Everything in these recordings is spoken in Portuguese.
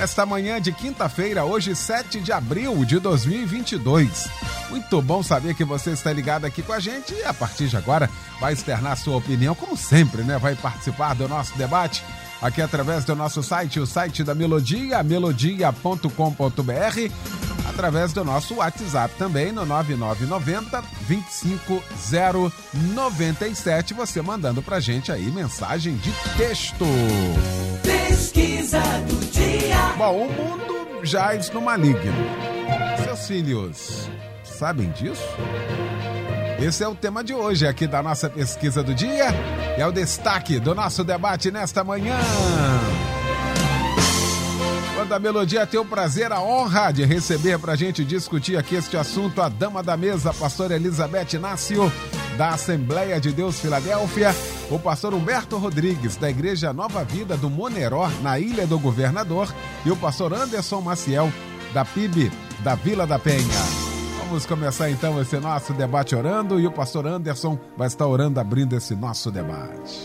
esta manhã de quinta-feira, hoje 7 de abril de 2022. Muito bom saber que você está ligado aqui com a gente e a partir de agora vai externar sua opinião, como sempre, né? Vai participar do nosso debate aqui através do nosso site, o site da Melodia, melodia.com.br, através do nosso WhatsApp também no 9990 25097, você mandando pra gente aí mensagem de texto. Pesquisa do dia. Bom, o mundo jaz no maligno. Seus filhos sabem disso? Esse é o tema de hoje aqui da nossa pesquisa do dia e é o destaque do nosso debate nesta manhã. Quando a Melodia tem o prazer, a honra de receber para a gente discutir aqui este assunto a dama da mesa, a pastora Elizabeth Inácio, da Assembleia de Deus Filadélfia, o pastor Humberto Rodrigues, da Igreja Nova Vida do Moneró, na Ilha do Governador, e o pastor Anderson Maciel, da PIB da Vila da Penha. Vamos começar então esse nosso debate orando e o pastor Anderson vai estar orando abrindo esse nosso debate.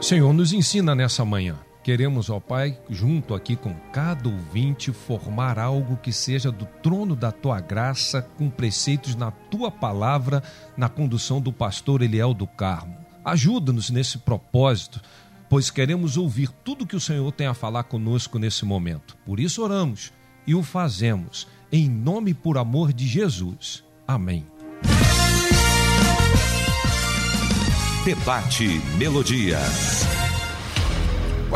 Senhor, nos ensina nessa manhã. Queremos, ó Pai, junto aqui com cada ouvinte, formar algo que seja do trono da tua graça, com preceitos na tua palavra, na condução do pastor Eliel do Carmo. Ajuda-nos nesse propósito, pois queremos ouvir tudo que o Senhor tem a falar conosco nesse momento. Por isso oramos e o fazemos em nome e por amor de Jesus. Amém. Debate Melodia.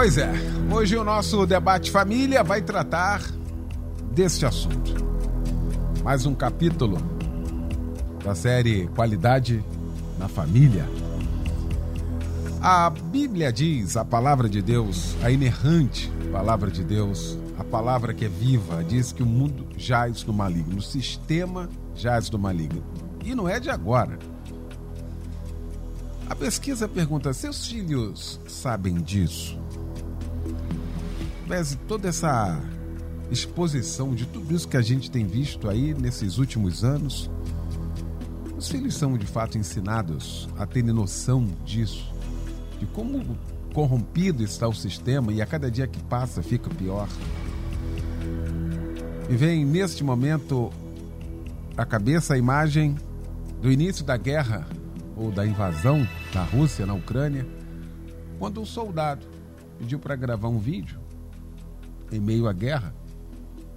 Pois é, hoje o nosso debate família vai tratar deste assunto. Mais um capítulo da série Qualidade na Família. A Bíblia diz, a palavra de Deus, a inerrante palavra de Deus, a palavra que é viva, diz que o mundo jaz no maligno, o sistema jaz no maligno. E não é de agora. A pesquisa pergunta: seus filhos sabem disso? Pese toda essa exposição de tudo isso que a gente tem visto aí nesses últimos anos, os filhos são de fato ensinados a terem noção disso, de como corrompido está o sistema e a cada dia que passa fica pior. E vem neste momento a cabeça a imagem do início da guerra ou da invasão da Rússia na Ucrânia, quando um soldado pediu para gravar um vídeo em meio à guerra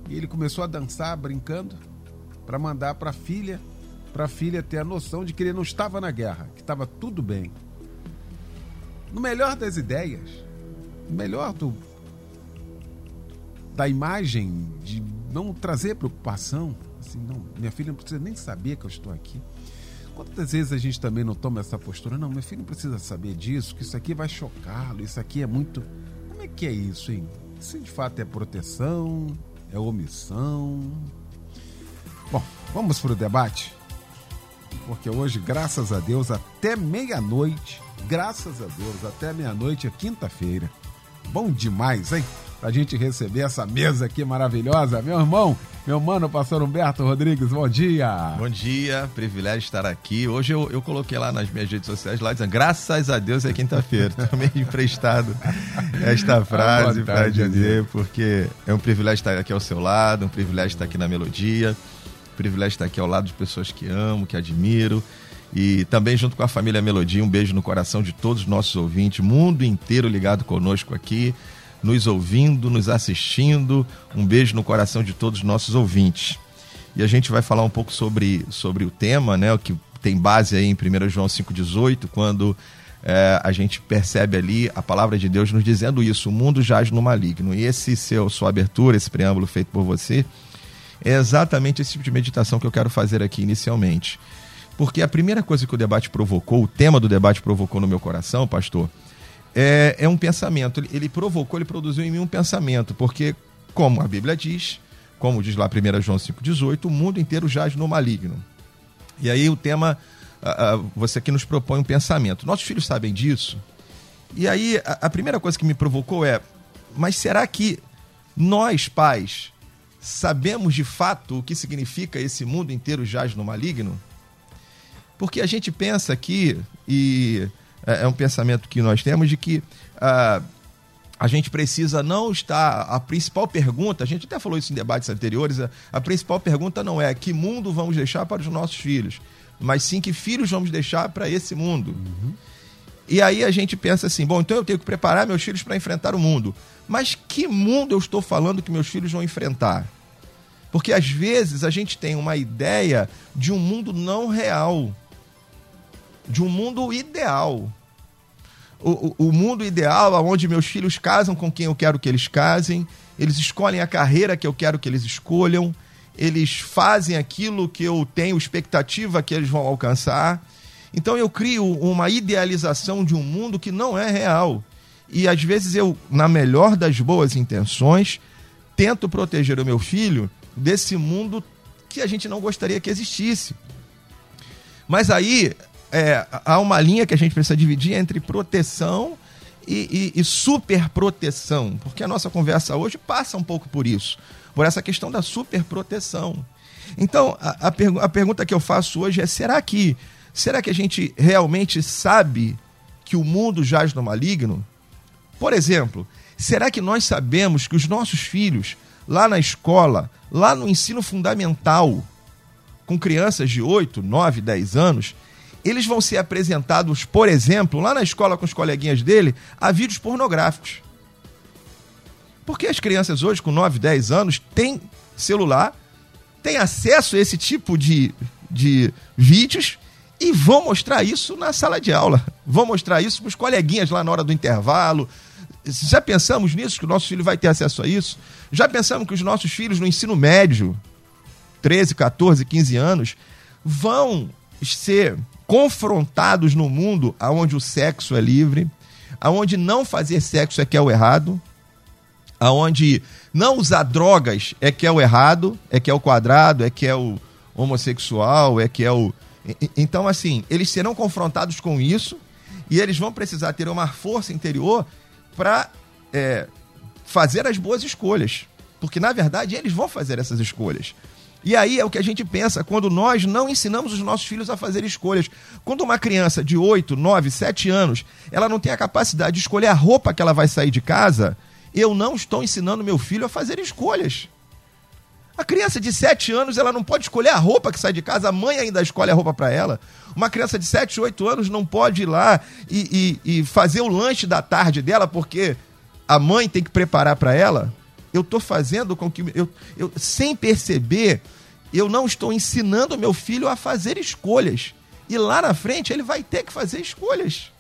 e ele começou a dançar brincando para mandar para a filha, para a filha ter a noção de que ele não estava na guerra, que estava tudo bem. No melhor das ideias, no melhor do da imagem de não trazer preocupação. Assim, não, minha filha não precisa nem saber que eu estou aqui. Quantas vezes a gente também não toma essa postura? Não, meu filho não precisa saber disso, que isso aqui vai chocá-lo, isso aqui é muito. Como é que é isso, hein? Isso de fato é proteção, é omissão. Bom, vamos para o debate? Porque hoje, graças a Deus, até meia-noite, graças a Deus, até meia-noite é quinta-feira. Bom demais, hein? Pra gente receber essa mesa aqui maravilhosa. Meu irmão, meu mano, pastor Humberto Rodrigues, bom dia. Bom dia, privilégio estar aqui. Hoje eu, eu coloquei lá nas minhas redes sociais, lá dizendo, graças a Deus é quinta-feira. Também emprestado esta frase para dizer, porque é um privilégio estar aqui ao seu lado, um privilégio estar aqui na melodia, um privilégio estar aqui ao lado de pessoas que amo, que admiro. E também junto com a família Melodia, um beijo no coração de todos os nossos ouvintes, mundo inteiro ligado conosco aqui nos ouvindo, nos assistindo. Um beijo no coração de todos os nossos ouvintes. E a gente vai falar um pouco sobre, sobre o tema, né, o que tem base aí em 1 João 5,18, quando é, a gente percebe ali a palavra de Deus nos dizendo isso: o mundo jaz no maligno. E esse seu, sua abertura, esse preâmbulo feito por você, é exatamente esse tipo de meditação que eu quero fazer aqui inicialmente. Porque a primeira coisa que o debate provocou, o tema do debate provocou no meu coração, pastor, é, é um pensamento. Ele, provocou, ele produziu em mim um pensamento, porque, como a Bíblia diz, como diz lá 1 João 5,18, o mundo inteiro jaz no maligno. E aí o tema, uh, uh, você aqui nos propõe um pensamento. Nossos filhos sabem disso? E aí a, a primeira coisa que me provocou é, mas será que nós, pais, sabemos de fato o que significa esse mundo inteiro jaz no maligno? Porque a gente pensa aqui, e é, é um pensamento que nós temos, de que uh, a gente precisa não estar. A principal pergunta, a gente até falou isso em debates anteriores, a, a principal pergunta não é que mundo vamos deixar para os nossos filhos, mas sim que filhos vamos deixar para esse mundo. Uhum. E aí a gente pensa assim: bom, então eu tenho que preparar meus filhos para enfrentar o mundo. Mas que mundo eu estou falando que meus filhos vão enfrentar? Porque às vezes a gente tem uma ideia de um mundo não real, de um mundo ideal. O, o, o mundo ideal onde meus filhos casam com quem eu quero que eles casem, eles escolhem a carreira que eu quero que eles escolham, eles fazem aquilo que eu tenho expectativa que eles vão alcançar. Então eu crio uma idealização de um mundo que não é real. E às vezes eu, na melhor das boas intenções, tento proteger o meu filho desse mundo que a gente não gostaria que existisse. Mas aí é, há uma linha que a gente precisa dividir entre proteção e, e, e superproteção, porque a nossa conversa hoje passa um pouco por isso, por essa questão da superproteção. Então, a, a, pergu a pergunta que eu faço hoje é: será que, será que a gente realmente sabe que o mundo jaz no maligno? Por exemplo, será que nós sabemos que os nossos filhos, lá na escola, lá no ensino fundamental, com crianças de 8, 9, 10 anos, eles vão ser apresentados, por exemplo, lá na escola com os coleguinhas dele, a vídeos pornográficos. Porque as crianças hoje, com 9, 10 anos, têm celular, têm acesso a esse tipo de, de vídeos e vão mostrar isso na sala de aula. Vão mostrar isso para os coleguinhas lá na hora do intervalo. Já pensamos nisso, que o nosso filho vai ter acesso a isso? Já pensamos que os nossos filhos no ensino médio, 13, 14, 15 anos, vão ser confrontados no mundo onde o sexo é livre, aonde não fazer sexo é que é o errado, aonde não usar drogas é que é o errado, é que é o quadrado, é que é o homossexual, é que é o. Então, assim, eles serão confrontados com isso e eles vão precisar ter uma força interior para é, fazer as boas escolhas. Porque, na verdade, eles vão fazer essas escolhas. E aí é o que a gente pensa quando nós não ensinamos os nossos filhos a fazer escolhas. Quando uma criança de 8, 9, 7 anos, ela não tem a capacidade de escolher a roupa que ela vai sair de casa, eu não estou ensinando meu filho a fazer escolhas. A criança de 7 anos, ela não pode escolher a roupa que sai de casa, a mãe ainda escolhe a roupa para ela. Uma criança de 7, 8 anos não pode ir lá e, e, e fazer o lanche da tarde dela porque a mãe tem que preparar para ela eu estou fazendo com que eu, eu, sem perceber, eu não estou ensinando meu filho a fazer escolhas. E lá na frente ele vai ter que fazer escolhas.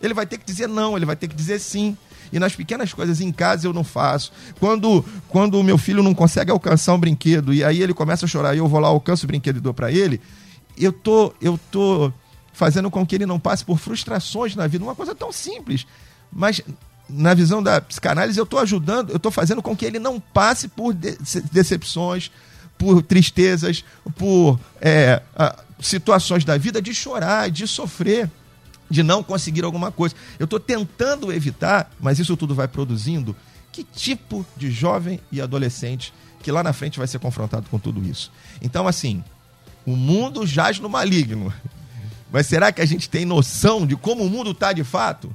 Ele vai ter que dizer não, ele vai ter que dizer sim. E nas pequenas coisas em casa eu não faço. Quando quando o meu filho não consegue alcançar um brinquedo e aí ele começa a chorar e eu vou lá alcanço o brinquedo e dou para ele, eu tô eu tô fazendo com que ele não passe por frustrações na vida, uma coisa tão simples. Mas na visão da psicanálise, eu estou ajudando, eu estou fazendo com que ele não passe por de decepções, por tristezas, por é, situações da vida de chorar, de sofrer, de não conseguir alguma coisa. Eu estou tentando evitar, mas isso tudo vai produzindo que tipo de jovem e adolescente que lá na frente vai ser confrontado com tudo isso. Então, assim, o mundo jaz no maligno. Mas será que a gente tem noção de como o mundo está de fato?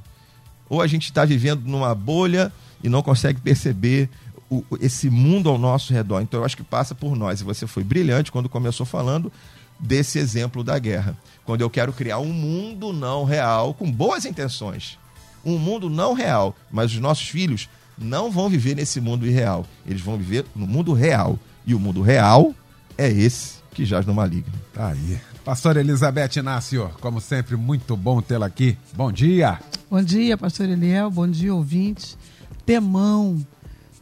Ou a gente está vivendo numa bolha e não consegue perceber o, esse mundo ao nosso redor. Então eu acho que passa por nós. E você foi brilhante quando começou falando desse exemplo da guerra. Quando eu quero criar um mundo não real com boas intenções. Um mundo não real, mas os nossos filhos não vão viver nesse mundo irreal. Eles vão viver no mundo real. E o mundo real é esse que jaz no maligno. Tá aí. Pastor Elizabeth Inácio, como sempre, muito bom tê-la aqui. Bom dia. Bom dia, pastor Eliel. Bom dia, ouvintes. Temão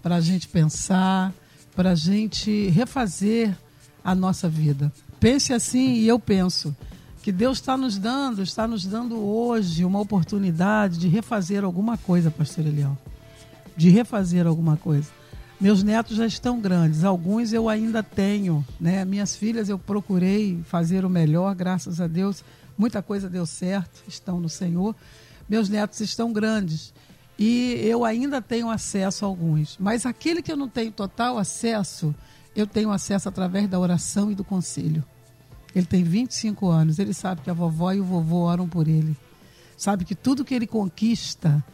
para a gente pensar, para a gente refazer a nossa vida. Pense assim e eu penso que Deus está nos dando, está nos dando hoje uma oportunidade de refazer alguma coisa, pastor Eliel. De refazer alguma coisa. Meus netos já estão grandes, alguns eu ainda tenho, né? Minhas filhas eu procurei fazer o melhor, graças a Deus. Muita coisa deu certo, estão no Senhor. Meus netos estão grandes e eu ainda tenho acesso a alguns. Mas aquele que eu não tenho total acesso, eu tenho acesso através da oração e do conselho. Ele tem 25 anos, ele sabe que a vovó e o vovô oram por ele. Sabe que tudo que ele conquista,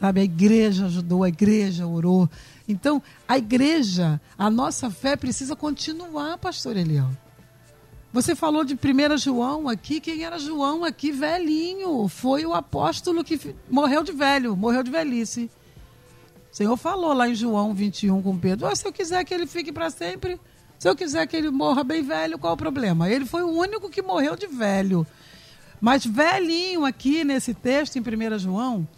sabe, a igreja ajudou, a igreja orou. Então, a igreja, a nossa fé precisa continuar, pastor Eliel. Você falou de 1 João aqui. Quem era João aqui? Velhinho. Foi o apóstolo que morreu de velho, morreu de velhice. O Senhor falou lá em João 21 com Pedro: ah, se eu quiser que ele fique para sempre, se eu quiser que ele morra bem velho, qual o problema? Ele foi o único que morreu de velho. Mas velhinho aqui nesse texto em 1 João,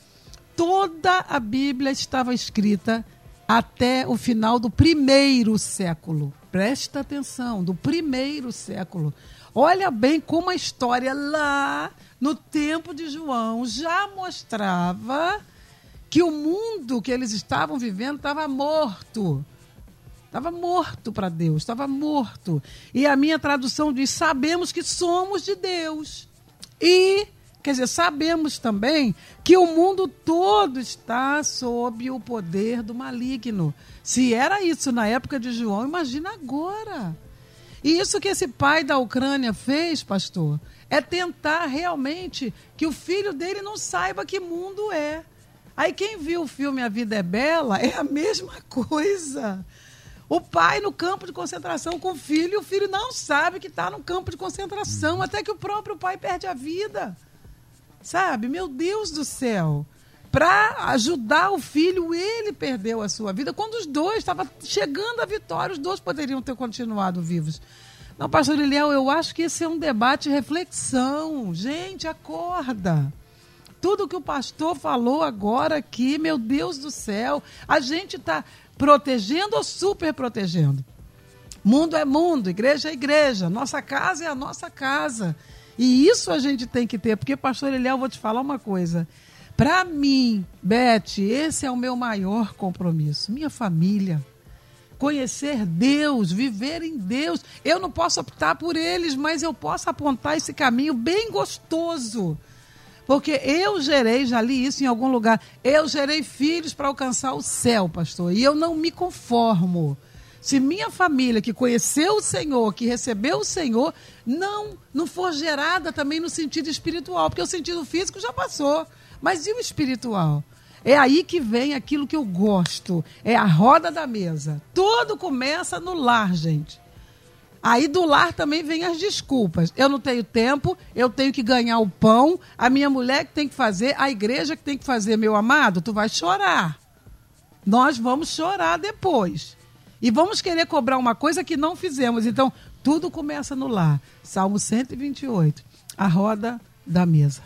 toda a Bíblia estava escrita até o final do primeiro século. Presta atenção, do primeiro século. Olha bem como a história lá no tempo de João já mostrava que o mundo que eles estavam vivendo estava morto. Estava morto para Deus, estava morto. E a minha tradução diz: sabemos que somos de Deus. E, quer dizer, sabemos também que o mundo todo está sob o poder do maligno. Se era isso na época de João, imagina agora. E isso que esse pai da Ucrânia fez, pastor, é tentar realmente que o filho dele não saiba que mundo é. Aí quem viu o filme A Vida é Bela é a mesma coisa. O pai no campo de concentração com o filho, e o filho não sabe que está no campo de concentração, até que o próprio pai perde a vida. Sabe? Meu Deus do céu para ajudar o filho, ele perdeu a sua vida. Quando os dois estavam chegando à vitória, os dois poderiam ter continuado vivos. Não, pastor Eliel, eu acho que esse é um debate reflexão. Gente, acorda. Tudo que o pastor falou agora aqui, meu Deus do céu, a gente está protegendo ou super protegendo? Mundo é mundo, igreja é igreja, nossa casa é a nossa casa. E isso a gente tem que ter, porque, pastor Eliel, vou te falar uma coisa. Para mim, Beth, esse é o meu maior compromisso. Minha família. Conhecer Deus, viver em Deus. Eu não posso optar por eles, mas eu posso apontar esse caminho bem gostoso. Porque eu gerei, já li isso em algum lugar, eu gerei filhos para alcançar o céu, pastor. E eu não me conformo. Se minha família que conheceu o Senhor, que recebeu o Senhor, não não for gerada também no sentido espiritual, porque o sentido físico já passou. Mas e o espiritual? É aí que vem aquilo que eu gosto. É a roda da mesa. Tudo começa no lar, gente. Aí do lar também vem as desculpas. Eu não tenho tempo, eu tenho que ganhar o pão, a minha mulher que tem que fazer, a igreja que tem que fazer, meu amado, tu vai chorar. Nós vamos chorar depois. E vamos querer cobrar uma coisa que não fizemos. Então, tudo começa no lar. Salmo 128. A roda da mesa.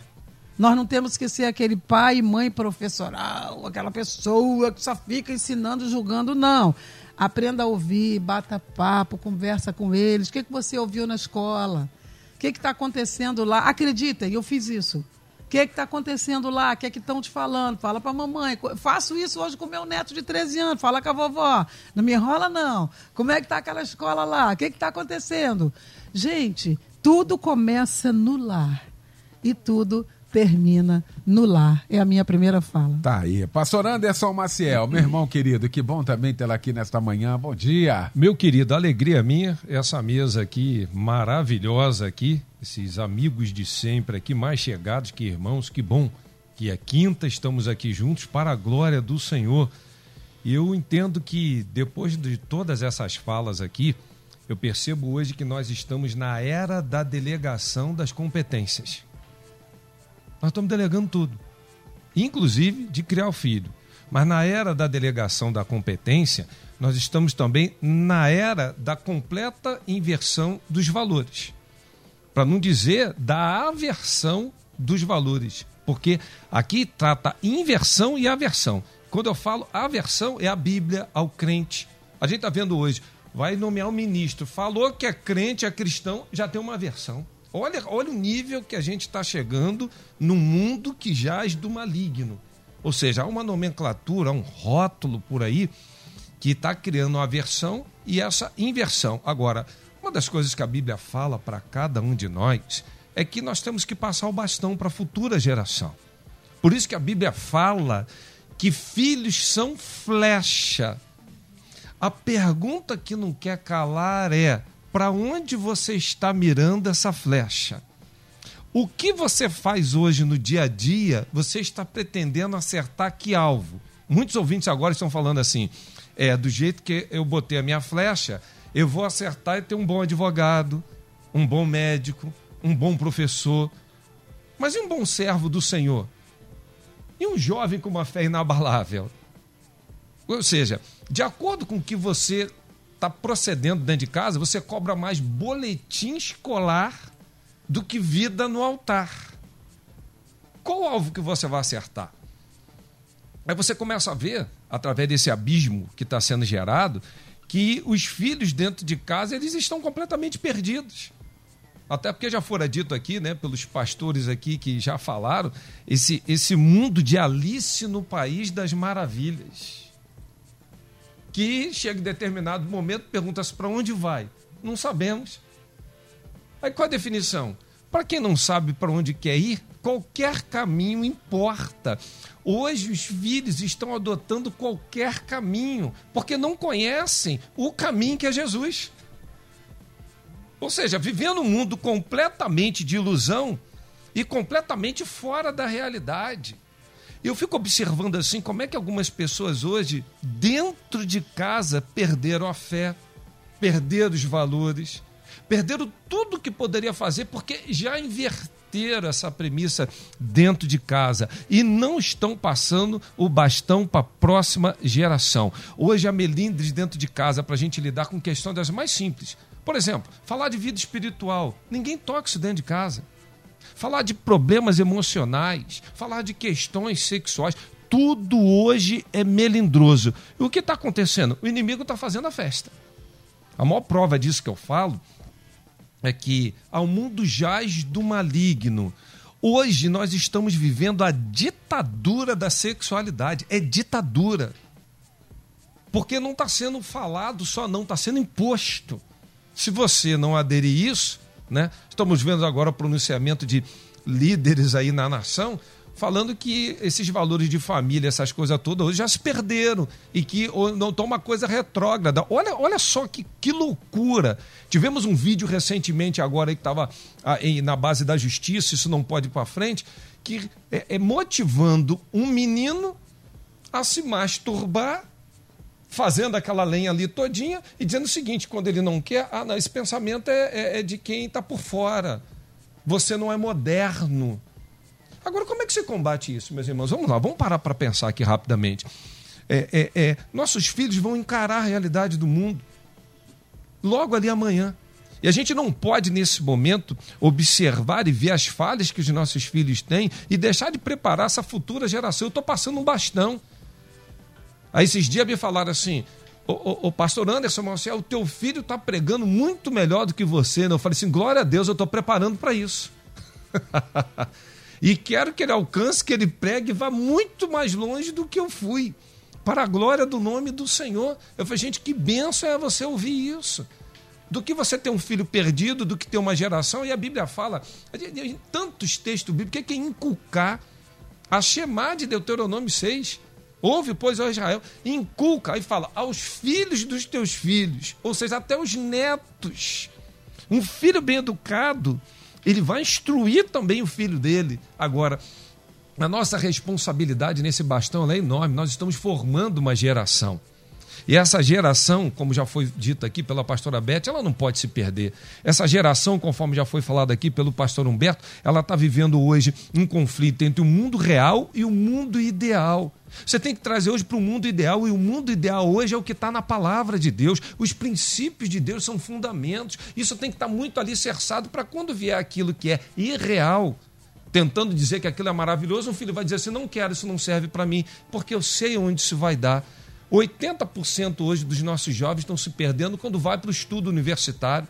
Nós não temos que ser aquele pai e mãe professoral, aquela pessoa que só fica ensinando, julgando, não. Aprenda a ouvir, bata papo, conversa com eles. O que, que você ouviu na escola? O que está acontecendo lá? Acreditem, eu fiz isso. O que está acontecendo lá? O que é que estão te falando? Fala para a mamãe. Faço isso hoje com meu neto de 13 anos. Fala com a vovó. Não me enrola, não. Como é que está aquela escola lá? O que está acontecendo? Gente, tudo começa no lar. E tudo termina no lar. É a minha primeira fala. Tá aí. Pastor Anderson Maciel, meu irmão querido, que bom também tê-la aqui nesta manhã. Bom dia. Meu querido, alegria minha, essa mesa aqui maravilhosa aqui, esses amigos de sempre aqui, mais chegados que irmãos, que bom que é quinta, estamos aqui juntos para a glória do Senhor. E eu entendo que depois de todas essas falas aqui, eu percebo hoje que nós estamos na era da delegação das competências. Nós estamos delegando tudo, inclusive de criar o filho. Mas na era da delegação da competência, nós estamos também na era da completa inversão dos valores. Para não dizer da aversão dos valores. Porque aqui trata inversão e aversão. Quando eu falo aversão, é a Bíblia ao crente. A gente está vendo hoje, vai nomear um ministro, falou que é crente, é cristão, já tem uma aversão. Olha, olha o nível que a gente está chegando no mundo que jaz do maligno. Ou seja, há uma nomenclatura, um rótulo por aí que está criando uma aversão e essa inversão. Agora, uma das coisas que a Bíblia fala para cada um de nós é que nós temos que passar o bastão para a futura geração. Por isso que a Bíblia fala que filhos são flecha. A pergunta que não quer calar é: para onde você está mirando essa flecha? O que você faz hoje no dia a dia, você está pretendendo acertar que alvo? Muitos ouvintes agora estão falando assim: é, do jeito que eu botei a minha flecha, eu vou acertar e ter um bom advogado, um bom médico, um bom professor, mas e um bom servo do Senhor? E um jovem com uma fé inabalável? Ou seja, de acordo com o que você está procedendo dentro de casa, você cobra mais boletim escolar do que vida no altar. Qual o alvo que você vai acertar? Aí você começa a ver, através desse abismo que está sendo gerado, que os filhos dentro de casa eles estão completamente perdidos. Até porque já fora dito aqui, né, pelos pastores aqui que já falaram, esse, esse mundo de Alice no País das Maravilhas. Que chega em determinado momento, pergunta-se para onde vai. Não sabemos. Aí qual a definição? Para quem não sabe para onde quer ir, qualquer caminho importa. Hoje os filhos estão adotando qualquer caminho, porque não conhecem o caminho que é Jesus. Ou seja, vivendo um mundo completamente de ilusão e completamente fora da realidade. Eu fico observando assim como é que algumas pessoas hoje, dentro de casa, perderam a fé, perderam os valores, perderam tudo que poderia fazer porque já inverteram essa premissa dentro de casa e não estão passando o bastão para a próxima geração. Hoje a melindres dentro de casa para a gente lidar com questões das mais simples por exemplo, falar de vida espiritual. Ninguém toca isso dentro de casa. Falar de problemas emocionais, falar de questões sexuais. Tudo hoje é melindroso. E o que está acontecendo? O inimigo está fazendo a festa. A maior prova disso que eu falo é que ao mundo jaz do maligno. Hoje nós estamos vivendo a ditadura da sexualidade. É ditadura. Porque não está sendo falado só, não, está sendo imposto. Se você não aderir isso, né? Estamos vendo agora o pronunciamento de líderes aí na nação falando que esses valores de família, essas coisas todas, hoje já se perderam e que não estão uma coisa retrógrada. Olha, olha só que, que loucura. Tivemos um vídeo recentemente agora que estava ah, na base da justiça, isso não pode ir para frente, que é, é motivando um menino a se masturbar fazendo aquela lenha ali todinha e dizendo o seguinte: quando ele não quer, ah, não, esse pensamento é, é, é de quem está por fora. Você não é moderno. Agora, como é que você combate isso, meus irmãos? Vamos lá, vamos parar para pensar aqui rapidamente. É, é, é, nossos filhos vão encarar a realidade do mundo logo ali amanhã. E a gente não pode, nesse momento, observar e ver as falhas que os nossos filhos têm e deixar de preparar essa futura geração. Eu estou passando um bastão. Aí esses dias me falaram assim, o, pastor Anderson Marcelo, o teu filho está pregando muito melhor do que você. Né? Eu falei assim, glória a Deus, eu estou preparando para isso. e quero que ele alcance, que ele pregue vá muito mais longe do que eu fui. Para a glória do nome do Senhor. Eu falei, gente, que benção é você ouvir isso. Do que você ter um filho perdido, do que ter uma geração. E a Bíblia fala, em tantos textos bíblicos, que é inculcar a Shema de Deuteronômio 6 Ouve, pois, ó Israel, inculca, aí fala, aos filhos dos teus filhos, ou seja, até os netos. Um filho bem educado, ele vai instruir também o filho dele. Agora, a nossa responsabilidade nesse bastão é enorme, nós estamos formando uma geração. E essa geração, como já foi dito aqui pela pastora Beth, ela não pode se perder. Essa geração, conforme já foi falado aqui pelo pastor Humberto, ela está vivendo hoje um conflito entre o mundo real e o mundo ideal. Você tem que trazer hoje para o mundo ideal, e o mundo ideal hoje é o que está na palavra de Deus. Os princípios de Deus são fundamentos. Isso tem que estar tá muito alicerçado para quando vier aquilo que é irreal, tentando dizer que aquilo é maravilhoso, um filho vai dizer assim: não quero, isso não serve para mim, porque eu sei onde isso vai dar. 80% hoje dos nossos jovens estão se perdendo quando vai para o estudo universitário.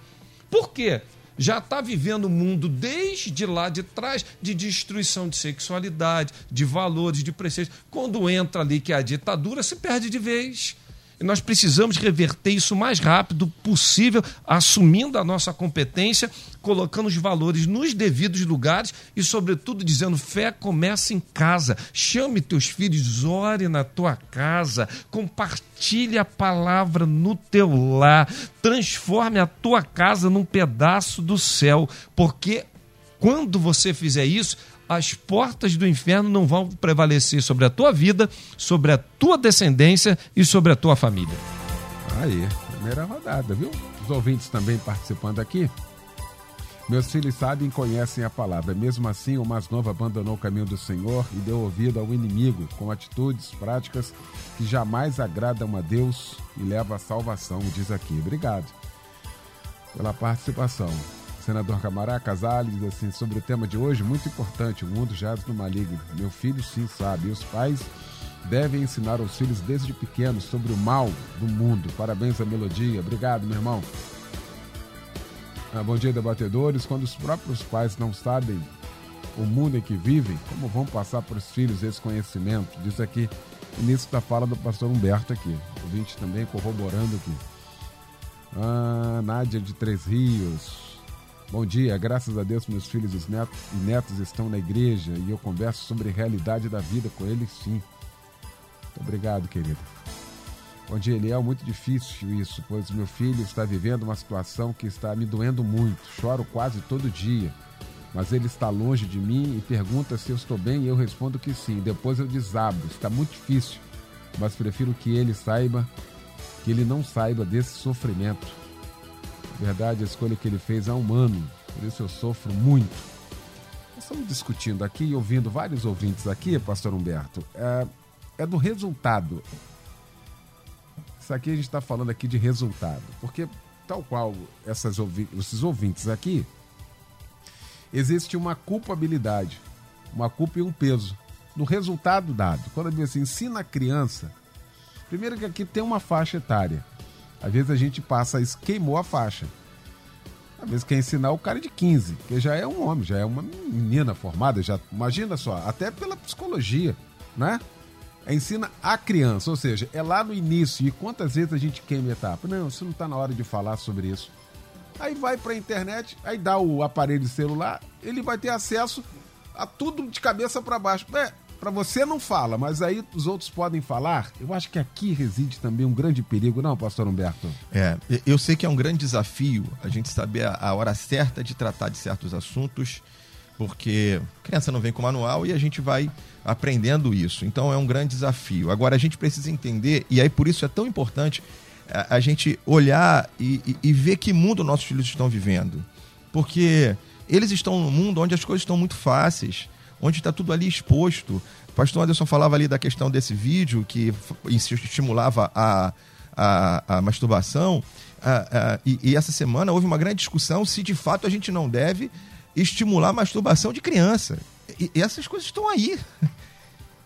Por quê? Já está vivendo o um mundo desde lá de trás de destruição de sexualidade, de valores, de preceitos. Quando entra ali que é a ditadura, se perde de vez. Nós precisamos reverter isso o mais rápido possível, assumindo a nossa competência, colocando os valores nos devidos lugares e, sobretudo, dizendo: fé começa em casa. Chame teus filhos, ore na tua casa, compartilhe a palavra no teu lar, transforme a tua casa num pedaço do céu, porque quando você fizer isso, as portas do inferno não vão prevalecer sobre a tua vida, sobre a tua descendência e sobre a tua família. Aí, primeira rodada, viu? Os ouvintes também participando aqui. Meus filhos sabem e conhecem a palavra. Mesmo assim, o mais novo abandonou o caminho do Senhor e deu ouvido ao inimigo, com atitudes práticas que jamais agradam a Deus e levam à salvação, diz aqui. Obrigado pela participação. Senador Camará Casales assim, sobre o tema de hoje, muito importante, o mundo jaz no maligno. Meu filho sim sabe, e os pais devem ensinar aos filhos desde pequenos sobre o mal do mundo. Parabéns à melodia. Obrigado, meu irmão. Ah, bom dia, debatedores. Quando os próprios pais não sabem o mundo em que vivem, como vão passar para os filhos esse conhecimento? Diz aqui, início da fala do pastor Humberto aqui. Ouvinte também corroborando aqui. Ah, Nádia de Três Rios. Bom dia, graças a Deus meus filhos e netos, e netos estão na igreja e eu converso sobre a realidade da vida com eles sim. Muito obrigado, querido. Bom dia, Eliel. Muito difícil isso, pois meu filho está vivendo uma situação que está me doendo muito. Choro quase todo dia, mas ele está longe de mim e pergunta se eu estou bem e eu respondo que sim. Depois eu desabo. Está muito difícil, mas prefiro que ele saiba, que ele não saiba desse sofrimento verdade, a escolha que ele fez é humano, por isso eu sofro muito. Nós estamos discutindo aqui e ouvindo vários ouvintes aqui, pastor Humberto, é, é do resultado. Isso aqui a gente está falando aqui de resultado, porque tal qual essas, esses ouvintes aqui, existe uma culpabilidade, uma culpa e um peso no resultado dado. Quando diz assim, ensina a criança, primeiro que aqui tem uma faixa etária. Às vezes a gente passa isso, queimou a faixa. Às vezes quer ensinar o cara de 15, que já é um homem, já é uma menina formada, já imagina só, até pela psicologia, né? Ensina a criança, ou seja, é lá no início. E quantas vezes a gente queima etapa? Não, isso não está na hora de falar sobre isso. Aí vai para a internet, aí dá o aparelho celular, ele vai ter acesso a tudo de cabeça para baixo. É, para você não fala, mas aí os outros podem falar. Eu acho que aqui reside também um grande perigo, não, pastor Humberto? É, eu sei que é um grande desafio a gente saber a hora certa de tratar de certos assuntos, porque criança não vem com manual e a gente vai aprendendo isso. Então é um grande desafio. Agora a gente precisa entender, e aí por isso é tão importante a, gente olhar e, e, e ver que mundo nossos filhos estão vivendo. Porque eles estão num mundo onde as coisas estão muito fáceis onde está tudo ali exposto. O pastor Anderson falava ali da questão desse vídeo que estimulava a, a, a masturbação. e, e, essa semana houve uma grande discussão se de fato a gente não deve estimular a masturbação de criança. E, e essas coisas estão aí.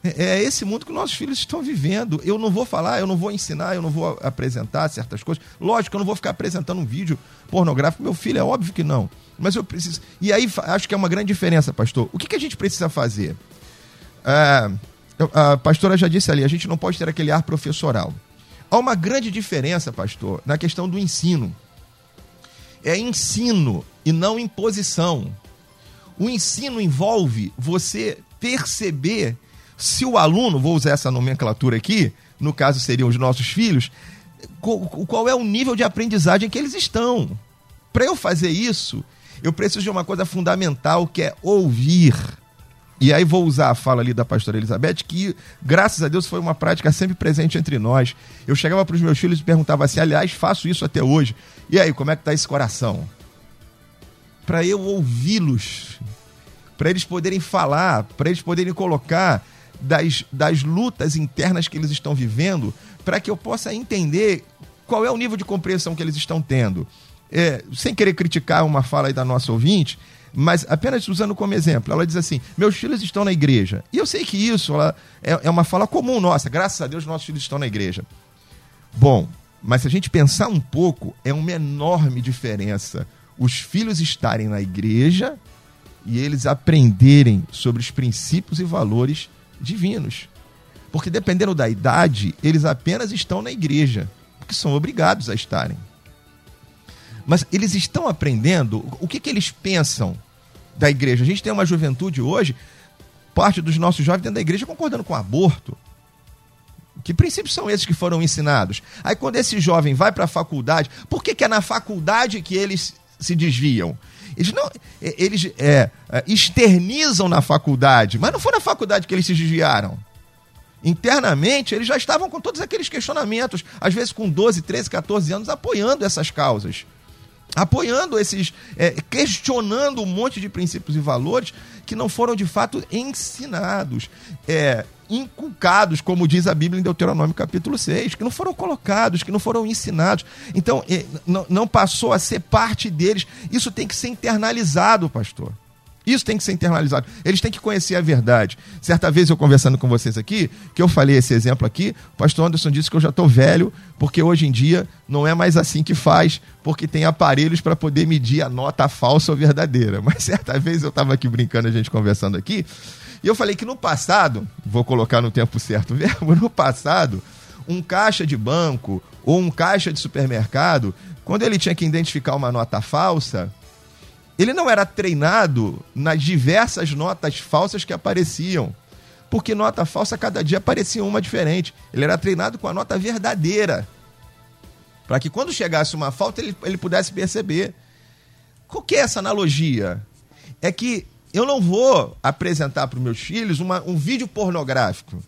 É, é esse mundo que nossos filhos estão vivendo. Eu não vou falar, eu não vou ensinar, eu não vou apresentar certas coisas. Lógico, eu não vou ficar apresentando um vídeo pornográfico. Meu filho, é óbvio que não. Mas eu preciso. E aí acho que é uma grande diferença, pastor. O que, que a gente precisa fazer? É, a pastora já disse ali, a gente não pode ter aquele ar professoral. Há uma grande diferença, pastor, na questão do ensino. É ensino e não imposição. O ensino envolve você perceber se o aluno, vou usar essa nomenclatura aqui, no caso seriam os nossos filhos, qual é o nível de aprendizagem que eles estão. Para eu fazer isso, eu preciso de uma coisa fundamental que é ouvir. E aí vou usar a fala ali da pastora Elizabeth, que graças a Deus foi uma prática sempre presente entre nós. Eu chegava para os meus filhos e perguntava assim, aliás, faço isso até hoje. E aí, como é que está esse coração? Para eu ouvi-los, para eles poderem falar, para eles poderem colocar das, das lutas internas que eles estão vivendo, para que eu possa entender qual é o nível de compreensão que eles estão tendo é, sem querer criticar uma fala aí da nossa ouvinte, mas apenas usando como exemplo, ela diz assim: meus filhos estão na igreja. E eu sei que isso ela, é, é uma fala comum nossa, graças a Deus nossos filhos estão na igreja. Bom, mas se a gente pensar um pouco, é uma enorme diferença os filhos estarem na igreja e eles aprenderem sobre os princípios e valores divinos. Porque dependendo da idade, eles apenas estão na igreja, porque são obrigados a estarem. Mas eles estão aprendendo o que, que eles pensam da igreja. A gente tem uma juventude hoje, parte dos nossos jovens dentro da igreja concordando com o aborto. Que princípios são esses que foram ensinados? Aí quando esse jovem vai para a faculdade, por que, que é na faculdade que eles se desviam? Eles, não, eles é, é, externizam na faculdade, mas não foi na faculdade que eles se desviaram. Internamente, eles já estavam com todos aqueles questionamentos, às vezes com 12, 13, 14 anos, apoiando essas causas apoiando esses, é, questionando um monte de princípios e valores que não foram de fato ensinados, é, inculcados, como diz a Bíblia em Deuteronômio capítulo 6, que não foram colocados, que não foram ensinados. Então, é, não, não passou a ser parte deles. Isso tem que ser internalizado, pastor. Isso tem que ser internalizado. Eles têm que conhecer a verdade. Certa vez eu conversando com vocês aqui, que eu falei esse exemplo aqui, o pastor Anderson disse que eu já estou velho, porque hoje em dia não é mais assim que faz, porque tem aparelhos para poder medir a nota falsa ou verdadeira. Mas certa vez eu estava aqui brincando, a gente conversando aqui, e eu falei que no passado, vou colocar no tempo certo o verbo, no passado, um caixa de banco ou um caixa de supermercado, quando ele tinha que identificar uma nota falsa, ele não era treinado nas diversas notas falsas que apareciam. Porque nota falsa, cada dia aparecia uma diferente. Ele era treinado com a nota verdadeira. Para que quando chegasse uma falta, ele, ele pudesse perceber. Qual que é essa analogia? É que eu não vou apresentar para os meus filhos uma, um vídeo pornográfico,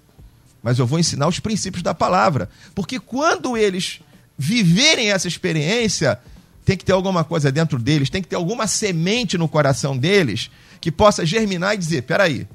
mas eu vou ensinar os princípios da palavra. Porque quando eles viverem essa experiência, tem que ter alguma coisa dentro deles, tem que ter alguma semente no coração deles que possa germinar e dizer: peraí,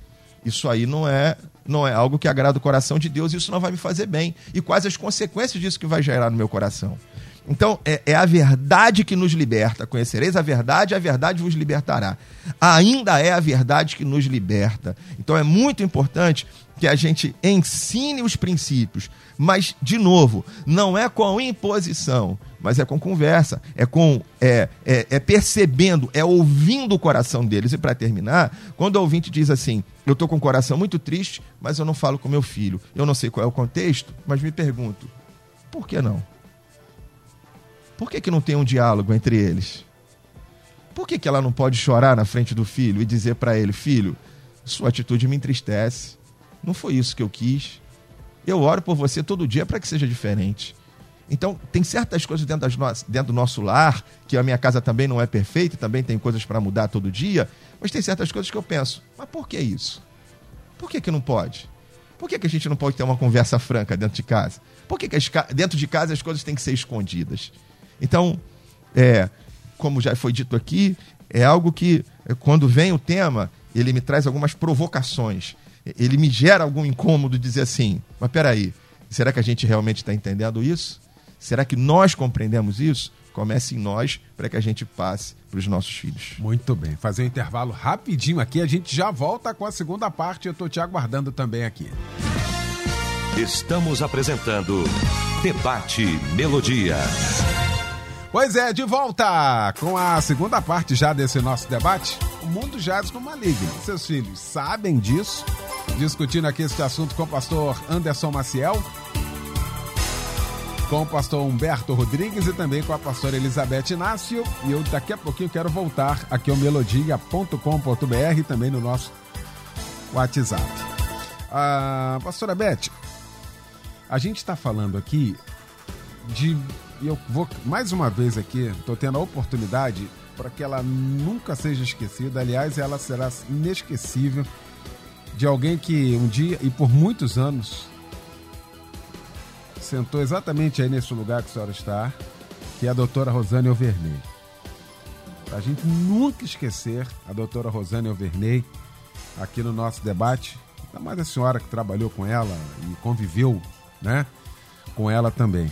isso aí não é não é algo que agrada o coração de Deus, isso não vai me fazer bem. E quais as consequências disso que vai gerar no meu coração? Então, é, é, a verdade que nos liberta. Conhecereis a verdade, a verdade vos libertará. Ainda é a verdade que nos liberta. Então, é muito importante que a gente ensine os princípios. Mas, de novo, não é com imposição, mas é com conversa, é com é, é, é percebendo, é ouvindo o coração deles. E para terminar, quando o ouvinte diz assim: Eu estou com o coração muito triste, mas eu não falo com meu filho. Eu não sei qual é o contexto, mas me pergunto: por que não? Por que, que não tem um diálogo entre eles? Por que, que ela não pode chorar na frente do filho e dizer para ele: Filho, sua atitude me entristece não foi isso que eu quis. Eu oro por você todo dia para que seja diferente. Então, tem certas coisas dentro, das no... dentro do nosso lar, que a minha casa também não é perfeita, também tem coisas para mudar todo dia, mas tem certas coisas que eu penso, mas por que isso? Por que, que não pode? Por que, que a gente não pode ter uma conversa franca dentro de casa? Por que, que as... dentro de casa as coisas têm que ser escondidas? Então, é, como já foi dito aqui, é algo que, quando vem o tema, ele me traz algumas provocações ele me gera algum incômodo dizer assim: mas peraí, será que a gente realmente está entendendo isso? Será que nós compreendemos isso? Comece em nós para que a gente passe para os nossos filhos. Muito bem. Fazer um intervalo rapidinho aqui, a gente já volta com a segunda parte. Eu estou te aguardando também aqui. Estamos apresentando Debate Melodia. Pois é, de volta com a segunda parte já desse nosso debate. O mundo jaz no maligno. Seus filhos sabem disso? discutindo aqui este assunto com o pastor Anderson Maciel, com o pastor Humberto Rodrigues e também com a pastora Elizabeth Inácio. E eu daqui a pouquinho quero voltar aqui ao melodia.com.br também no nosso WhatsApp. Ah, pastora Beth, a gente está falando aqui de. Eu vou mais uma vez aqui, estou tendo a oportunidade para que ela nunca seja esquecida. Aliás, ela será inesquecível de alguém que um dia e por muitos anos sentou exatamente aí nesse lugar que a senhora está, que é a doutora Rosane Overney. Para a gente nunca esquecer a doutora Rosane Overney aqui no nosso debate, ainda mais a senhora que trabalhou com ela e conviveu né, com ela também.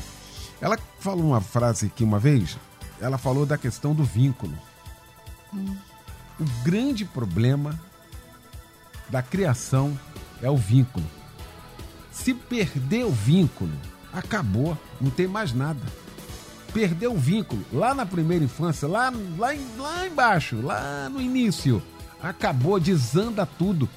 Ela falou uma frase aqui uma vez, ela falou da questão do vínculo. Hum. O grande problema da criação é o vínculo. Se perder o vínculo, acabou, não tem mais nada. Perdeu o vínculo lá na primeira infância, lá, lá, lá embaixo, lá no início, acabou, desanda tudo.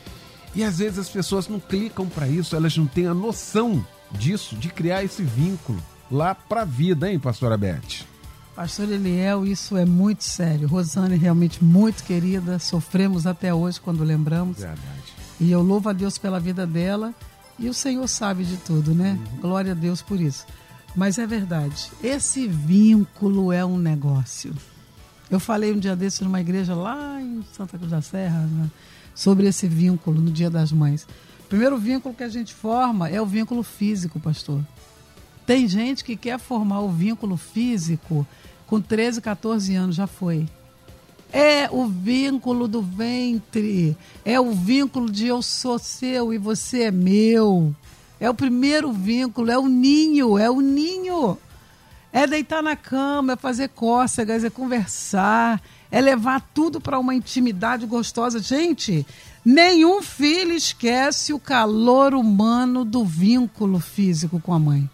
E às vezes as pessoas não clicam para isso, elas não têm a noção disso, de criar esse vínculo lá para a vida, hein, pastora Beth? Pastor Eliel, isso é muito sério. Rosane realmente muito querida, sofremos até hoje quando lembramos. Verdade. E eu louvo a Deus pela vida dela e o Senhor sabe de tudo, né? Uhum. Glória a Deus por isso. Mas é verdade, esse vínculo é um negócio. Eu falei um dia desse numa igreja lá em Santa Cruz da Serra né, sobre esse vínculo no Dia das Mães. O primeiro vínculo que a gente forma é o vínculo físico, pastor. Tem gente que quer formar o vínculo físico com 13, 14 anos, já foi. É o vínculo do ventre, é o vínculo de eu sou seu e você é meu. É o primeiro vínculo, é o ninho, é o ninho. É deitar na cama, é fazer cócegas, é conversar, é levar tudo para uma intimidade gostosa. Gente, nenhum filho esquece o calor humano do vínculo físico com a mãe.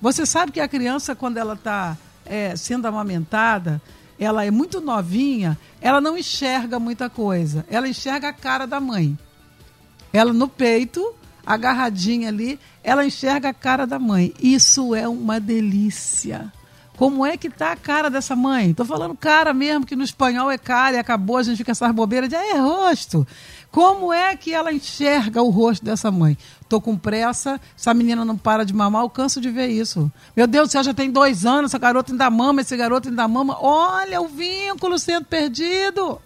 Você sabe que a criança, quando ela está é, sendo amamentada, ela é muito novinha, ela não enxerga muita coisa. Ela enxerga a cara da mãe. Ela no peito, agarradinha ali, ela enxerga a cara da mãe. Isso é uma delícia. Como é que tá a cara dessa mãe? Tô falando cara mesmo, que no espanhol é cara e acabou, a gente fica essas bobeiras de ah, é rosto. Como é que ela enxerga o rosto dessa mãe? Tô com pressa, essa menina não para de mamar, eu canso de ver isso. Meu Deus do céu, já tem dois anos, essa garota ainda mama, esse garoto ainda mama. Olha o vínculo sendo perdido.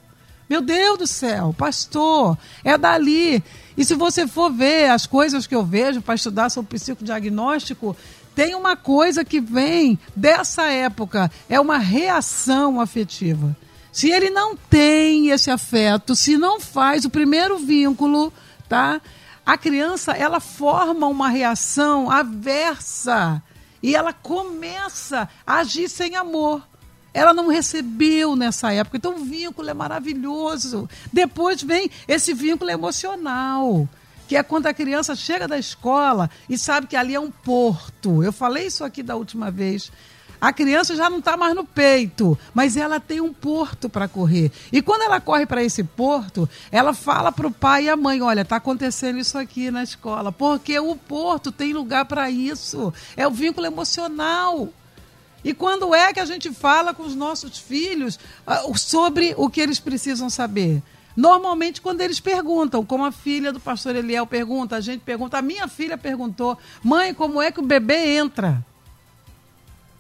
Meu Deus do céu, pastor, é dali. E se você for ver as coisas que eu vejo para estudar sobre psicodiagnóstico, tem uma coisa que vem dessa época, é uma reação afetiva. Se ele não tem esse afeto, se não faz o primeiro vínculo, tá? A criança, ela forma uma reação aversa e ela começa a agir sem amor. Ela não recebeu nessa época. Então o vínculo é maravilhoso. Depois vem esse vínculo emocional que é quando a criança chega da escola e sabe que ali é um porto. Eu falei isso aqui da última vez. A criança já não está mais no peito, mas ela tem um porto para correr. E quando ela corre para esse porto, ela fala para o pai e a mãe: Olha, está acontecendo isso aqui na escola, porque o porto tem lugar para isso. É o vínculo emocional. E quando é que a gente fala com os nossos filhos uh, sobre o que eles precisam saber? Normalmente, quando eles perguntam, como a filha do pastor Eliel pergunta, a gente pergunta, a minha filha perguntou, mãe, como é que o bebê entra?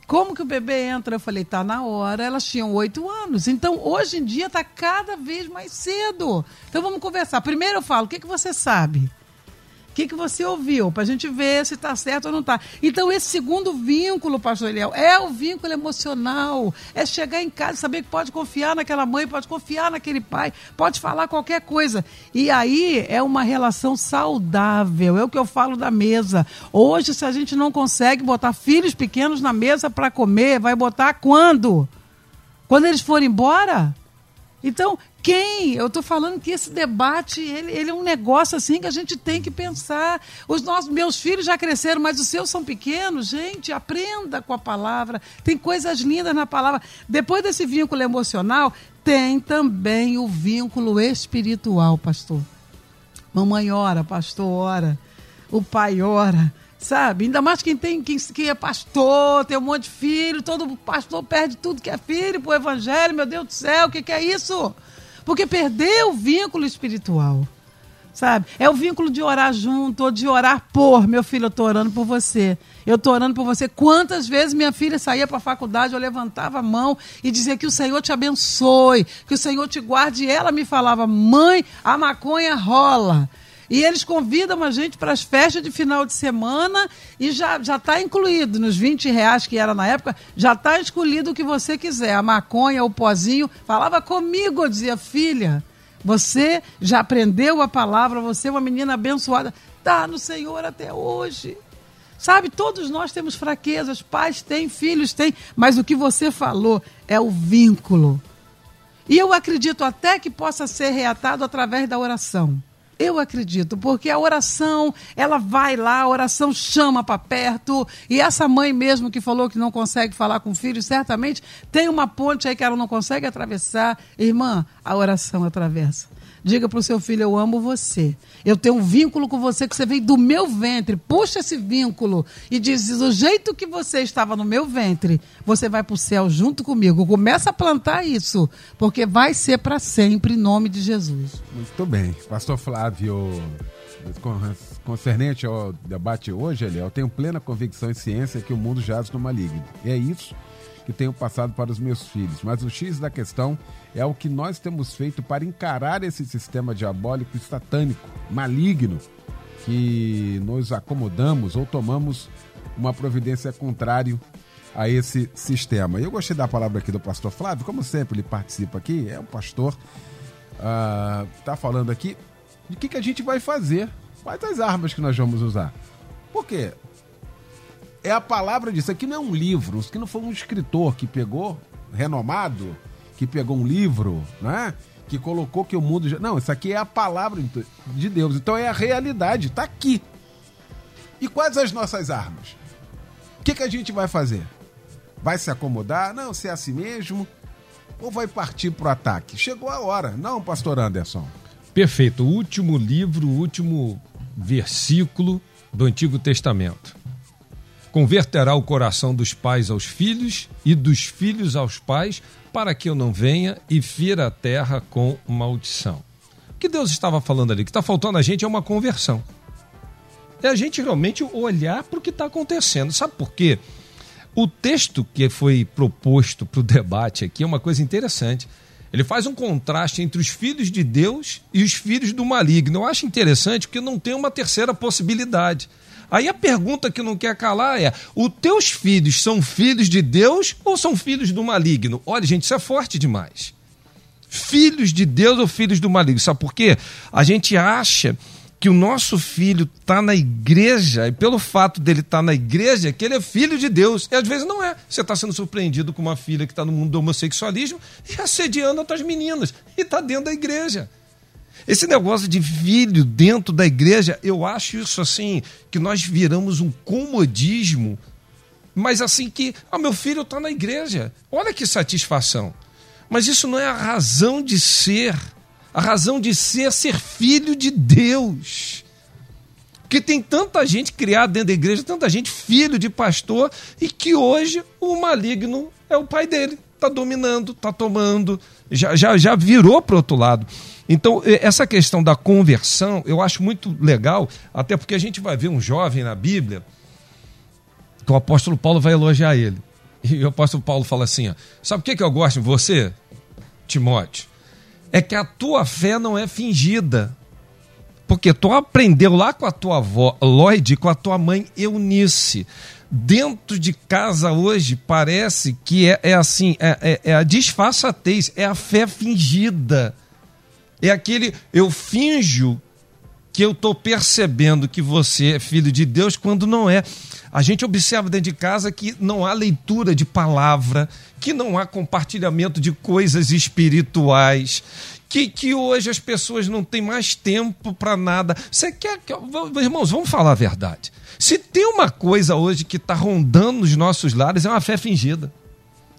Como que o bebê entra? Eu falei, tá na hora. Elas tinham oito anos. Então, hoje em dia, está cada vez mais cedo. Então, vamos conversar. Primeiro eu falo, o que, que você sabe? Que, que você ouviu? Para a gente ver se está certo ou não está. Então, esse segundo vínculo, pastor Eliel, é o vínculo emocional. É chegar em casa e saber que pode confiar naquela mãe, pode confiar naquele pai, pode falar qualquer coisa. E aí é uma relação saudável. É o que eu falo da mesa. Hoje, se a gente não consegue botar filhos pequenos na mesa para comer, vai botar quando? Quando eles forem embora? Então, quem? Eu estou falando que esse debate ele, ele, é um negócio assim que a gente tem que pensar. Os nossos meus filhos já cresceram, mas os seus são pequenos. Gente, aprenda com a palavra. Tem coisas lindas na palavra. Depois desse vínculo emocional, tem também o vínculo espiritual, pastor. Mamãe ora, pastor ora, o pai ora sabe? Ainda mais quem tem quem, quem é pastor, tem um monte de filho, todo pastor perde tudo que é filho pro evangelho, meu Deus do céu, o que, que é isso? Porque perdeu o vínculo espiritual. Sabe? É o vínculo de orar junto, ou de orar por. Meu filho, eu estou orando por você. Eu estou orando por você. Quantas vezes minha filha saía para a faculdade, eu levantava a mão e dizia que o Senhor te abençoe, que o Senhor te guarde. E ela me falava, mãe, a maconha rola. E eles convidam a gente para as festas de final de semana e já está incluído nos 20 reais que era na época, já está escolhido o que você quiser. A maconha, o pozinho. Falava comigo, eu dizia, filha, você já aprendeu a palavra, você é uma menina abençoada. Está no Senhor até hoje. Sabe, todos nós temos fraquezas, pais têm, filhos têm, mas o que você falou é o vínculo. E eu acredito até que possa ser reatado através da oração. Eu acredito, porque a oração, ela vai lá, a oração chama para perto, e essa mãe mesmo que falou que não consegue falar com o filho, certamente tem uma ponte aí que ela não consegue atravessar. Irmã, a oração atravessa. Diga para o seu filho: Eu amo você. Eu tenho um vínculo com você que você veio do meu ventre. Puxa esse vínculo e diz: Do jeito que você estava no meu ventre, você vai para o céu junto comigo. Começa a plantar isso, porque vai ser para sempre, em nome de Jesus. Muito bem. Pastor Flávio, concernente ao debate hoje, Eliel, eu tenho plena convicção e ciência que o mundo jaz no maligno. É isso que tenho passado para os meus filhos. Mas o X da questão é o que nós temos feito para encarar esse sistema diabólico e satânico, maligno, que nos acomodamos ou tomamos uma providência contrária a esse sistema. Eu gostei da palavra aqui do pastor Flávio, como sempre ele participa aqui, é um pastor, está uh, falando aqui de que, que a gente vai fazer, quais as armas que nós vamos usar. Por quê? É a palavra disso. Aqui não é um livro, isso aqui não foi um escritor que pegou, renomado, que pegou um livro, né? Que colocou que o mundo. Já... Não, isso aqui é a palavra de Deus. Então é a realidade, está aqui. E quais as nossas armas? O que, que a gente vai fazer? Vai se acomodar? Não, ser assim mesmo? Ou vai partir para o ataque? Chegou a hora, não, pastor Anderson? Perfeito. O último livro, o último versículo do Antigo Testamento. Converterá o coração dos pais aos filhos e dos filhos aos pais, para que eu não venha e fira a terra com maldição. O que Deus estava falando ali? O que está faltando a gente é uma conversão. É a gente realmente olhar para o que está acontecendo. Sabe por quê? O texto que foi proposto para o debate aqui é uma coisa interessante. Ele faz um contraste entre os filhos de Deus e os filhos do maligno. Eu acho interessante porque não tem uma terceira possibilidade. Aí a pergunta que não quer calar é: os teus filhos são filhos de Deus ou são filhos do maligno? Olha, gente, isso é forte demais. Filhos de Deus ou filhos do maligno? Sabe por quê? A gente acha que o nosso filho está na igreja, e pelo fato dele estar tá na igreja, que ele é filho de Deus. E às vezes não é. Você está sendo surpreendido com uma filha que está no mundo do homossexualismo e assediando outras meninas. E está dentro da igreja. Esse negócio de filho dentro da igreja, eu acho isso assim, que nós viramos um comodismo, mas assim que, ah, meu filho está na igreja. Olha que satisfação. Mas isso não é a razão de ser a razão de ser é ser filho de Deus. Porque tem tanta gente criada dentro da igreja, tanta gente filho de pastor, e que hoje o maligno é o pai dele. Está dominando, está tomando, já, já, já virou para outro lado. Então, essa questão da conversão, eu acho muito legal, até porque a gente vai ver um jovem na Bíblia, que o apóstolo Paulo vai elogiar ele. E o apóstolo Paulo fala assim: ó, sabe o que, que eu gosto de você, Timóteo? É que a tua fé não é fingida. Porque tu aprendeu lá com a tua avó Lloyd, com a tua mãe Eunice. Dentro de casa hoje parece que é, é assim, é, é, é a disfarçatez, é a fé fingida. É aquele, eu finjo que eu estou percebendo que você é filho de Deus quando não é. A gente observa dentro de casa que não há leitura de palavra, que não há compartilhamento de coisas espirituais, que, que hoje as pessoas não têm mais tempo para nada. Você quer que. Irmãos, vamos falar a verdade. Se tem uma coisa hoje que está rondando nos nossos lares, é uma fé fingida.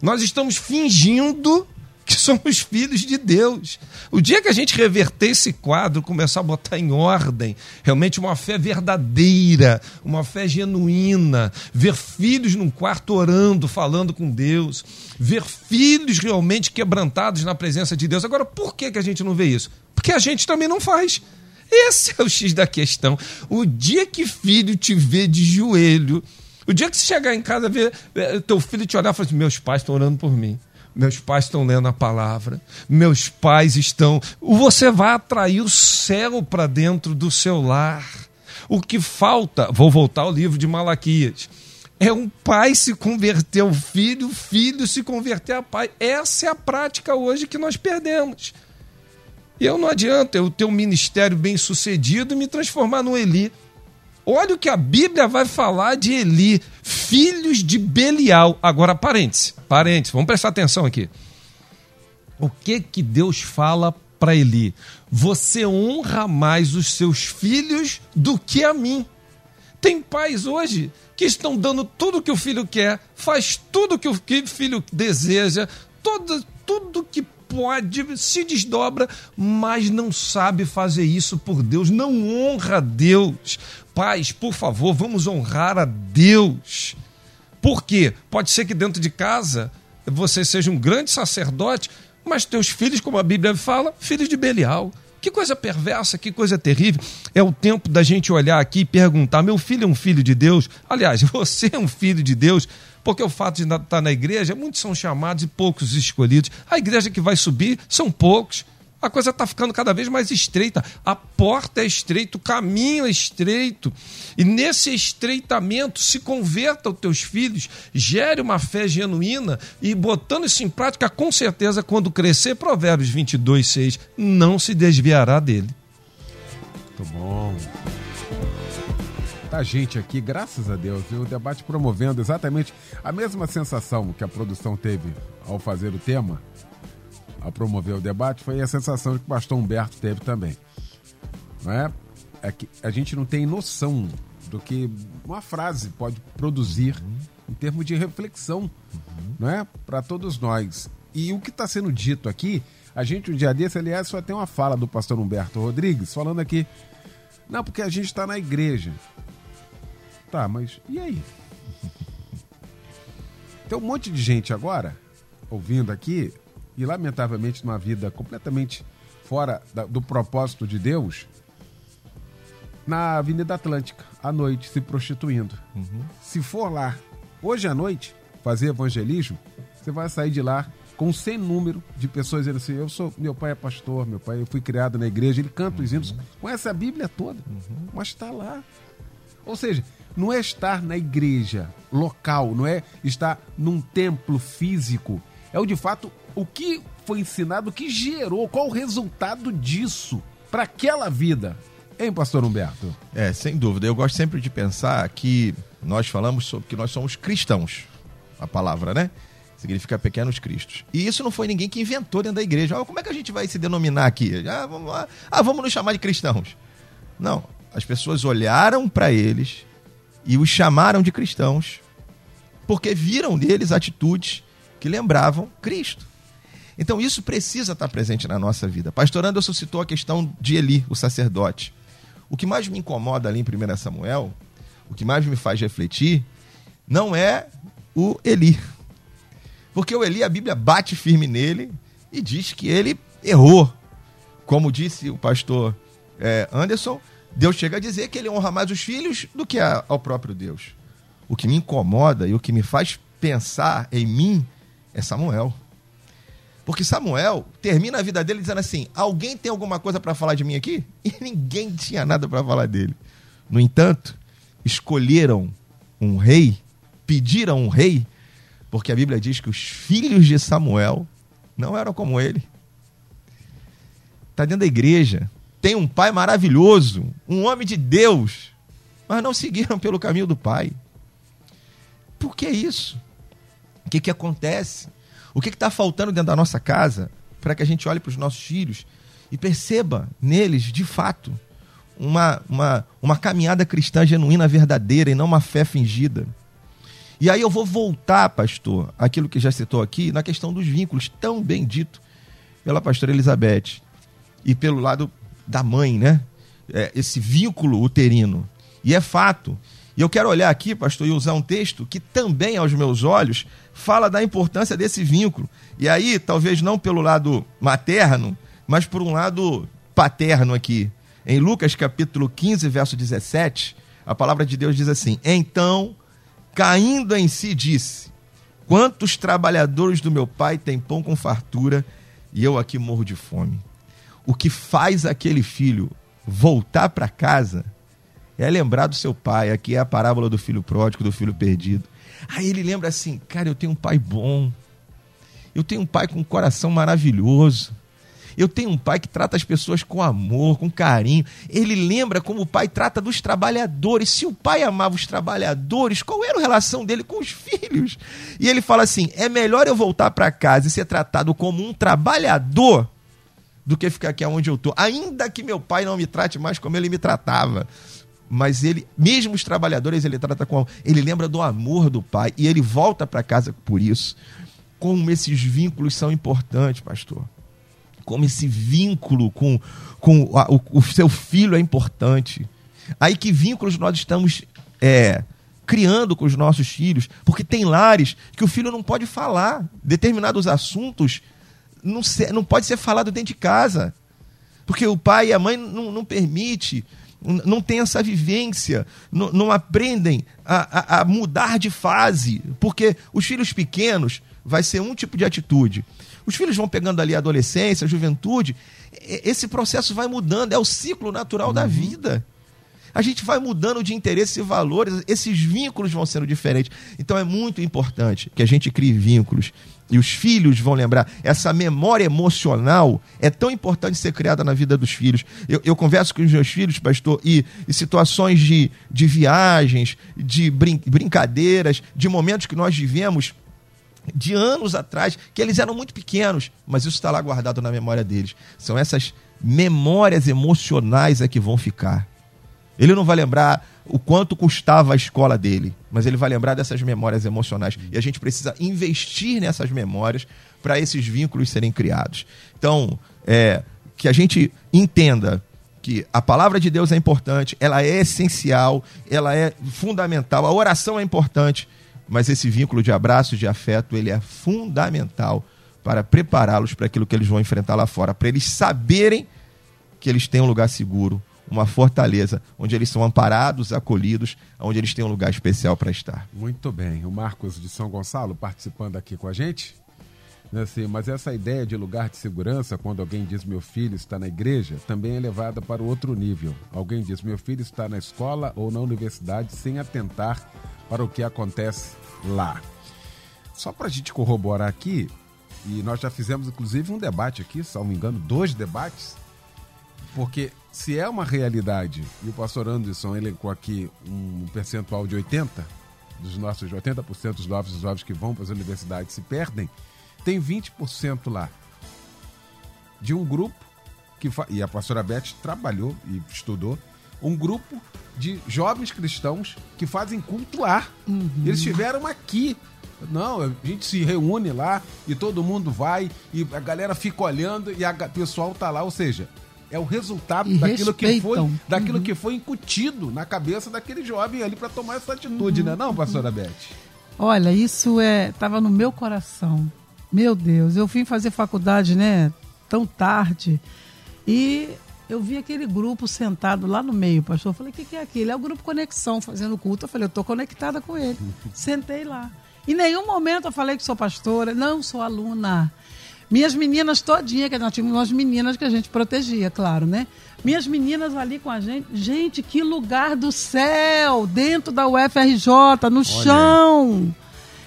Nós estamos fingindo que somos filhos de Deus. O dia que a gente reverter esse quadro, começar a botar em ordem, realmente uma fé verdadeira, uma fé genuína, ver filhos num quarto orando, falando com Deus, ver filhos realmente quebrantados na presença de Deus. Agora, por que, que a gente não vê isso? Porque a gente também não faz. Esse é o X da questão. O dia que filho te vê de joelho, o dia que você chegar em casa, ver eh, teu filho te olhar e falar assim, meus pais estão orando por mim meus pais estão lendo a palavra, meus pais estão. Você vai atrair o céu para dentro do seu lar. O que falta, vou voltar ao livro de Malaquias, é um pai se converter ao filho, o filho se converter a pai. Essa é a prática hoje que nós perdemos. E eu não adianta eu ter um ministério bem sucedido e me transformar no Eli. Olha o que a Bíblia vai falar de Eli, filhos de Belial. Agora, parênteses, parênteses, vamos prestar atenção aqui. O que que Deus fala para Eli? Você honra mais os seus filhos do que a mim. Tem pais hoje que estão dando tudo que o filho quer, faz tudo que o filho deseja, todo, tudo que pode, se desdobra, mas não sabe fazer isso por Deus, não honra Deus. Pais, por favor, vamos honrar a Deus. Por quê? Pode ser que dentro de casa você seja um grande sacerdote, mas teus filhos, como a Bíblia fala, filhos de Belial. Que coisa perversa, que coisa terrível. É o tempo da gente olhar aqui e perguntar: meu filho é um filho de Deus? Aliás, você é um filho de Deus? Porque o fato de estar na igreja, muitos são chamados e poucos escolhidos. A igreja que vai subir são poucos a coisa está ficando cada vez mais estreita. A porta é estreita, o caminho é estreito. E nesse estreitamento, se converta os teus filhos, gere uma fé genuína e botando isso em prática, com certeza, quando crescer, Provérbios 22, 6, não se desviará dele. Muito bom. Tá gente aqui, graças a Deus, o debate promovendo exatamente a mesma sensação que a produção teve ao fazer o tema a promover o debate foi a sensação que o pastor Humberto teve também. Não é? é que a gente não tem noção do que uma frase pode produzir uhum. em termos de reflexão uhum. não é? para todos nós. E o que está sendo dito aqui, a gente, um dia desse, aliás, só tem uma fala do pastor Humberto Rodrigues falando aqui. Não, porque a gente está na igreja. Tá, mas e aí? Tem um monte de gente agora ouvindo aqui e, lamentavelmente, numa vida completamente fora da, do propósito de Deus, na Avenida Atlântica, à noite, se prostituindo. Uhum. Se for lá, hoje à noite, fazer evangelismo, você vai sair de lá com um sem número de pessoas dizendo assim: eu sou, meu pai é pastor, meu pai, eu fui criado na igreja, ele canta os hinos, conhece a Bíblia toda, uhum. mas está lá. Ou seja, não é estar na igreja local, não é estar num templo físico, é o de fato o que foi ensinado, o que gerou, qual o resultado disso para aquela vida. Hein, pastor Humberto? É, sem dúvida. Eu gosto sempre de pensar que nós falamos sobre que nós somos cristãos. A palavra, né? Significa pequenos cristos. E isso não foi ninguém que inventou dentro da igreja. Ah, como é que a gente vai se denominar aqui? Ah, vamos, lá. ah, vamos nos chamar de cristãos. Não. As pessoas olharam para eles e os chamaram de cristãos porque viram neles atitudes que lembravam Cristo. Então isso precisa estar presente na nossa vida. Pastor Anderson citou a questão de Eli, o sacerdote. O que mais me incomoda ali em 1 Samuel, o que mais me faz refletir, não é o Eli. Porque o Eli, a Bíblia bate firme nele e diz que ele errou. Como disse o pastor é, Anderson, Deus chega a dizer que ele honra mais os filhos do que ao próprio Deus. O que me incomoda e o que me faz pensar em mim é Samuel. Porque Samuel termina a vida dele dizendo assim: alguém tem alguma coisa para falar de mim aqui? E ninguém tinha nada para falar dele. No entanto, escolheram um rei, pediram um rei, porque a Bíblia diz que os filhos de Samuel não eram como ele. Está dentro da igreja, tem um pai maravilhoso, um homem de Deus, mas não seguiram pelo caminho do pai. Por que isso? O que, que acontece? O que está faltando dentro da nossa casa para que a gente olhe para os nossos filhos e perceba neles, de fato, uma, uma, uma caminhada cristã genuína, verdadeira e não uma fé fingida? E aí eu vou voltar, pastor, aquilo que já citou aqui, na questão dos vínculos, tão bem dito pela pastora Elizabeth e pelo lado da mãe, né? É, esse vínculo uterino. E é fato e eu quero olhar aqui, pastor, e usar um texto que também, aos meus olhos, fala da importância desse vínculo. E aí, talvez não pelo lado materno, mas por um lado paterno aqui. Em Lucas capítulo 15, verso 17, a palavra de Deus diz assim: Então, caindo em si, disse: Quantos trabalhadores do meu pai têm pão com fartura e eu aqui morro de fome? O que faz aquele filho voltar para casa é lembrar do seu pai. Aqui é a parábola do filho pródigo, do filho perdido. Aí ele lembra assim: cara, eu tenho um pai bom. Eu tenho um pai com um coração maravilhoso. Eu tenho um pai que trata as pessoas com amor, com carinho. Ele lembra como o pai trata dos trabalhadores. Se o pai amava os trabalhadores, qual era a relação dele com os filhos? E ele fala assim: é melhor eu voltar para casa e ser tratado como um trabalhador do que ficar aqui onde eu estou. Ainda que meu pai não me trate mais como ele me tratava mas ele, mesmo os trabalhadores, ele trata com. Ele lembra do amor do pai e ele volta para casa por isso. Como esses vínculos são importantes, pastor. como esse vínculo com, com a, o, o, seu filho é importante. Aí que vínculos nós estamos é, criando com os nossos filhos, porque tem lares que o filho não pode falar determinados assuntos, não, ser, não pode ser falado dentro de casa, porque o pai e a mãe não, não permite, não tem essa vivência, não, não aprendem a, a, a mudar de fase, porque os filhos pequenos vai ser um tipo de atitude. Os filhos vão pegando ali a adolescência, a juventude, esse processo vai mudando, é o ciclo natural uhum. da vida a gente vai mudando de interesse e valores, esses vínculos vão sendo diferentes. Então é muito importante que a gente crie vínculos. E os filhos vão lembrar. Essa memória emocional é tão importante ser criada na vida dos filhos. Eu, eu converso com os meus filhos, pastor, e, e situações de, de viagens, de brin brincadeiras, de momentos que nós vivemos de anos atrás, que eles eram muito pequenos, mas isso está lá guardado na memória deles. São essas memórias emocionais é que vão ficar. Ele não vai lembrar o quanto custava a escola dele, mas ele vai lembrar dessas memórias emocionais. E a gente precisa investir nessas memórias para esses vínculos serem criados. Então, é, que a gente entenda que a palavra de Deus é importante, ela é essencial, ela é fundamental, a oração é importante, mas esse vínculo de abraço, de afeto, ele é fundamental para prepará-los para aquilo que eles vão enfrentar lá fora, para eles saberem que eles têm um lugar seguro, uma fortaleza, onde eles são amparados, acolhidos, onde eles têm um lugar especial para estar. Muito bem. O Marcos de São Gonçalo participando aqui com a gente. Assim, mas essa ideia de lugar de segurança, quando alguém diz meu filho está na igreja, também é levada para outro nível. Alguém diz meu filho está na escola ou na universidade sem atentar para o que acontece lá. Só para a gente corroborar aqui, e nós já fizemos inclusive um debate aqui, se não me engano, dois debates, porque se é uma realidade, e o pastor Anderson elencou aqui um percentual de 80%, dos nossos 80% dos novos jovens que vão para as universidades se perdem, tem 20% lá de um grupo que e a pastora Beth trabalhou e estudou um grupo de jovens cristãos que fazem culto lá. Uhum. Eles estiveram aqui. Não, a gente se reúne lá e todo mundo vai e a galera fica olhando e o pessoal tá lá, ou seja, é o resultado e daquilo respeitam. que foi daquilo uhum. que foi incutido na cabeça daquele jovem ali para tomar essa atitude, uhum. né, não, pastora Beth? Olha, isso é tava no meu coração. Meu Deus, eu fui fazer faculdade, né, tão tarde. E eu vi aquele grupo sentado lá no meio, pastor. Eu falei: "O que, que é aquilo?" É o grupo Conexão fazendo culto. Eu falei: "Eu tô conectada com ele". Sentei lá. Em nenhum momento eu falei que sou pastora, não sou aluna. Minhas meninas todinha, que nós tínhamos umas meninas que a gente protegia, claro, né? Minhas meninas ali com a gente. Gente, que lugar do céu! Dentro da UFRJ, no Olha. chão.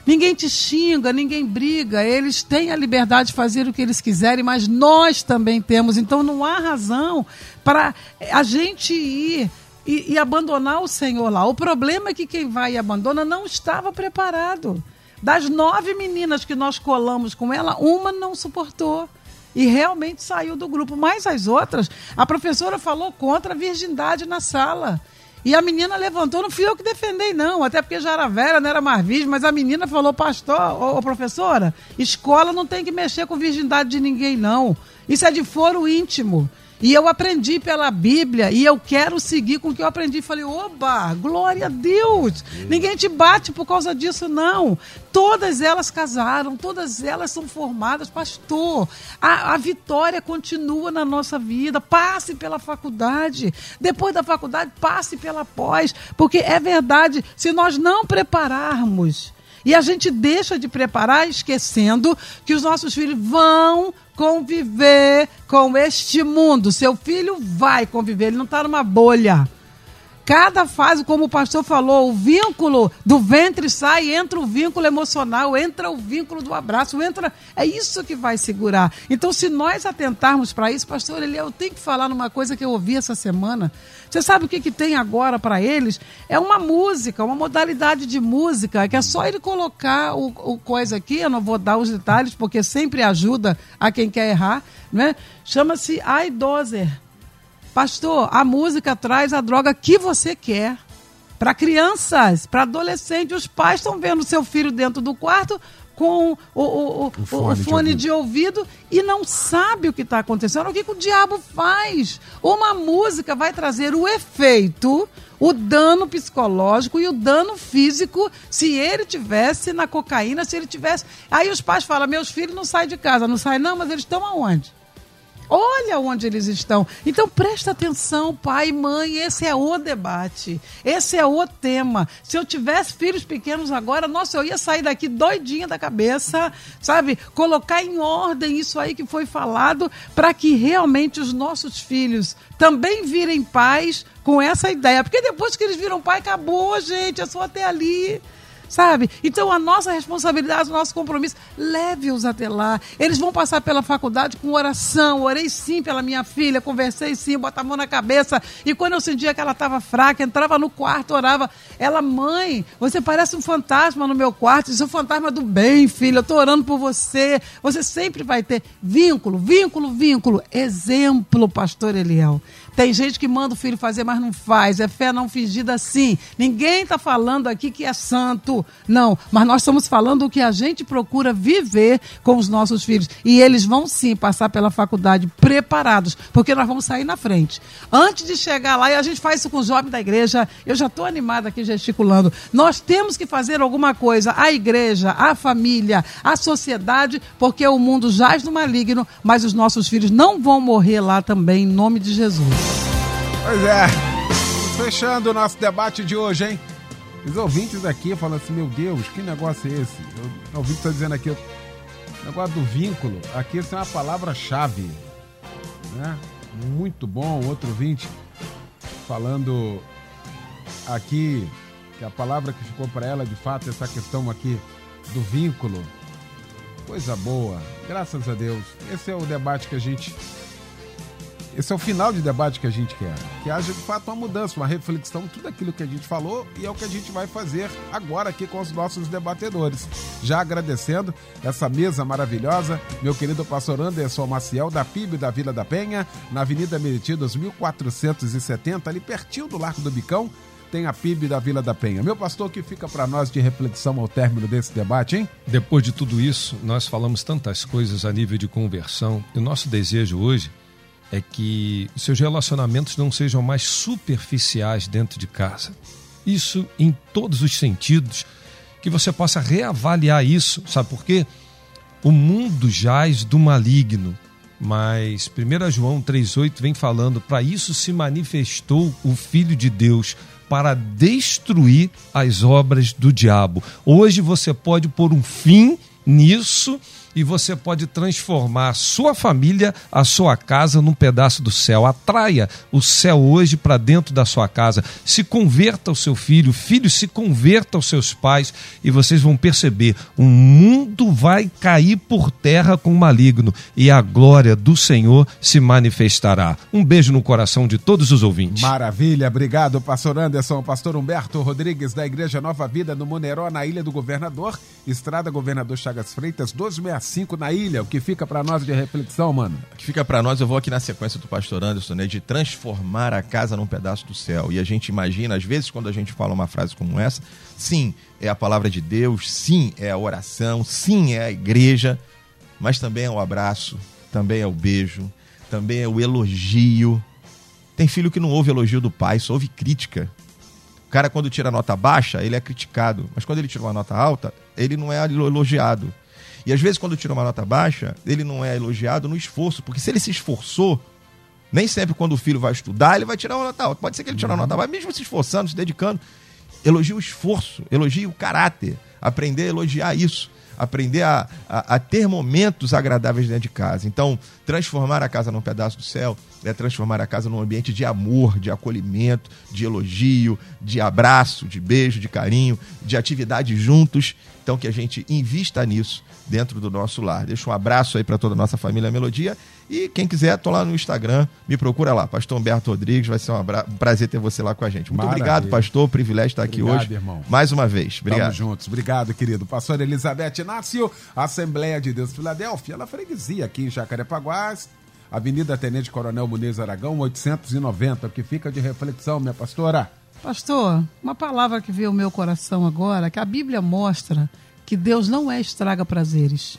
Ninguém te xinga, ninguém briga, eles têm a liberdade de fazer o que eles quiserem, mas nós também temos. Então não há razão para a gente ir e, e, abandonar o Senhor lá. O problema é que quem vai e abandona não estava preparado. Das nove meninas que nós colamos com ela, uma não suportou. E realmente saiu do grupo. Mas as outras, a professora falou contra a virgindade na sala. E a menina levantou, não fui eu que defendei, não, até porque já era velha, não era mais virgem, mas a menina falou, pastor, ô, ô, professora, escola não tem que mexer com virgindade de ninguém, não. Isso é de foro íntimo. E eu aprendi pela Bíblia e eu quero seguir com o que eu aprendi. Falei, oba, glória a Deus! Ninguém te bate por causa disso, não. Todas elas casaram, todas elas são formadas. Pastor, a, a vitória continua na nossa vida. Passe pela faculdade. Depois da faculdade, passe pela pós. Porque é verdade, se nós não prepararmos. E a gente deixa de preparar esquecendo que os nossos filhos vão conviver com este mundo. Seu filho vai conviver, ele não está numa bolha. Cada fase, como o pastor falou, o vínculo do ventre sai, entra o vínculo emocional, entra o vínculo do abraço, entra. É isso que vai segurar. Então, se nós atentarmos para isso, pastor, ele, eu tenho que falar numa coisa que eu ouvi essa semana. Você sabe o que, que tem agora para eles? É uma música, uma modalidade de música, que é só ele colocar o, o coisa aqui, eu não vou dar os detalhes, porque sempre ajuda a quem quer errar, né? Chama-se iDozer. Pastor, a música traz a droga que você quer. Para crianças, para adolescentes, os pais estão vendo seu filho dentro do quarto com o, o, o, o fone, fone de, ouvido. de, ouvido. e não sabe o que está acontecendo. O que, que o diabo faz? Uma música vai trazer o efeito, o dano psicológico e o dano físico se ele tivesse na cocaína, se ele tivesse. Aí os pais falam: meus filhos não saem de casa, não saem, não, mas eles estão aonde? Olha onde eles estão. Então presta atenção, pai e mãe, esse é o debate. Esse é o tema. Se eu tivesse filhos pequenos agora, nossa, eu ia sair daqui doidinha da cabeça, sabe? Colocar em ordem isso aí que foi falado para que realmente os nossos filhos também virem pais com essa ideia. Porque depois que eles viram pai, acabou, gente, é só até ali sabe? Então a nossa responsabilidade, o nosso compromisso, leve-os até lá. Eles vão passar pela faculdade com oração. Orei sim pela minha filha, conversei sim, bota a mão na cabeça. E quando eu sentia que ela estava fraca, entrava no quarto, orava. Ela, mãe, você parece um fantasma no meu quarto. Isso é um fantasma do bem, filha. Eu estou orando por você. Você sempre vai ter vínculo, vínculo, vínculo. Exemplo, pastor Eliel. Tem gente que manda o filho fazer, mas não faz. É fé não fingida sim. Ninguém está falando aqui que é santo. Não. Mas nós estamos falando o que a gente procura viver com os nossos filhos. E eles vão sim passar pela faculdade preparados, porque nós vamos sair na frente. Antes de chegar lá, e a gente faz isso com os jovens da igreja, eu já estou animada aqui gesticulando. Nós temos que fazer alguma coisa. A igreja, a família, a sociedade, porque o mundo jaz no maligno, mas os nossos filhos não vão morrer lá também, em nome de Jesus. Pois é. Fechando o nosso debate de hoje, hein? Os ouvintes aqui falam assim, meu Deus, que negócio é esse? O ouvinte está dizendo aqui, o negócio do vínculo, aqui isso é uma palavra-chave. Né? Muito bom, outro ouvinte falando aqui que a palavra que ficou para ela, de fato, essa questão aqui do vínculo. Coisa boa, graças a Deus. Esse é o debate que a gente esse é o final de debate que a gente quer. Que haja de fato uma mudança, uma reflexão, tudo aquilo que a gente falou e é o que a gente vai fazer agora aqui com os nossos debatedores. Já agradecendo essa mesa maravilhosa, meu querido pastor Anderson Maciel, da PIB da Vila da Penha, na Avenida Meritidas 1470, ali pertinho do Largo do Bicão, tem a PIB da Vila da Penha. Meu pastor, o que fica para nós de reflexão ao término desse debate, hein? Depois de tudo isso, nós falamos tantas coisas a nível de conversão e o nosso desejo hoje é que seus relacionamentos não sejam mais superficiais dentro de casa. Isso em todos os sentidos, que você possa reavaliar isso, sabe por quê? O mundo jaz do maligno, mas 1 João 3,8 vem falando: para isso se manifestou o Filho de Deus, para destruir as obras do diabo. Hoje você pode pôr um fim nisso e você pode transformar sua família, a sua casa num pedaço do céu. Atraia o céu hoje para dentro da sua casa. Se converta ao seu filho, filho se converta aos seus pais e vocês vão perceber, o mundo vai cair por terra com o maligno e a glória do Senhor se manifestará. Um beijo no coração de todos os ouvintes. Maravilha, obrigado, pastor Anderson, pastor Humberto Rodrigues da Igreja Nova Vida no Moneró, na Ilha do Governador, Estrada Governador Chagas Freitas, 1265 5 na ilha. O que fica para nós de reflexão, mano? O que fica para nós, eu vou aqui na sequência do pastor Anderson, né, de transformar a casa num pedaço do céu. E a gente imagina, às vezes, quando a gente fala uma frase como essa, sim, é a palavra de Deus, sim, é a oração, sim, é a igreja, mas também é o abraço, também é o beijo, também é o elogio. Tem filho que não ouve elogio do pai, só ouve crítica. O cara, quando tira nota baixa, ele é criticado. Mas quando ele tira uma nota alta, ele não é elogiado. E às vezes, quando tira uma nota baixa, ele não é elogiado no esforço, porque se ele se esforçou, nem sempre quando o filho vai estudar, ele vai tirar uma nota alta. Pode ser que ele tire uma nota baixa, mesmo se esforçando, se dedicando. Elogie o esforço, elogie o caráter, aprender a elogiar isso aprender a, a, a, ter momentos agradáveis dentro de casa. Então, transformar a casa num pedaço do céu é transformar a casa num ambiente de amor, de acolhimento, de elogio, de abraço, de beijo, de carinho, de atividade juntos. Então, que a gente invista nisso dentro do nosso lar. Deixa um abraço aí para toda a nossa família Melodia. E quem quiser, tô lá no Instagram, me procura lá, Pastor Humberto Rodrigues, vai ser um, um prazer ter você lá com a gente. Muito Maravilha. obrigado, pastor, privilégio estar aqui obrigado, hoje. Irmão. Mais uma vez, obrigado. Tamo juntos, obrigado, querido. Pastor Elizabeth Inácio, Assembleia de Deus Filadélfia, ela freguesia aqui em Jacarepaguás, Avenida Tenente Coronel Muniz Aragão, 890, que fica de reflexão, minha pastora. Pastor, uma palavra que veio ao meu coração agora, que a Bíblia mostra que Deus não é estraga prazeres.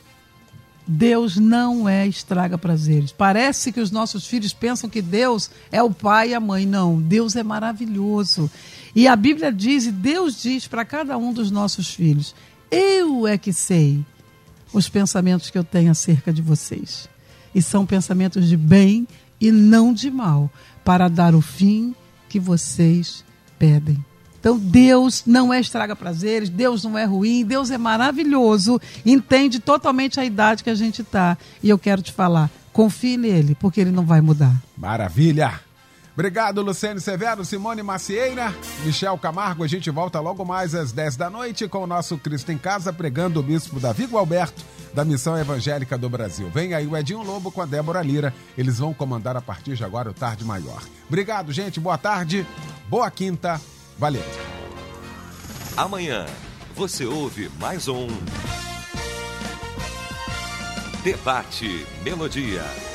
Deus não é estraga prazeres. Parece que os nossos filhos pensam que Deus é o pai e a mãe. Não, Deus é maravilhoso. E a Bíblia diz, e Deus diz para cada um dos nossos filhos: Eu é que sei os pensamentos que eu tenho acerca de vocês. E são pensamentos de bem e não de mal, para dar o fim que vocês pedem. Então Deus não é estraga prazeres, Deus não é ruim, Deus é maravilhoso, entende totalmente a idade que a gente está. E eu quero te falar, confie nele, porque ele não vai mudar. Maravilha! Obrigado, Luciane Severo, Simone Macieira, Michel Camargo. A gente volta logo mais às 10 da noite com o nosso Cristo em Casa, pregando o bispo Davi Gualberto, da Missão Evangélica do Brasil. Vem aí o Edinho Lobo com a Débora Lira. Eles vão comandar a partir de agora o Tarde Maior. Obrigado, gente. Boa tarde, boa quinta. Valeu. Amanhã você ouve mais um Debate Melodia.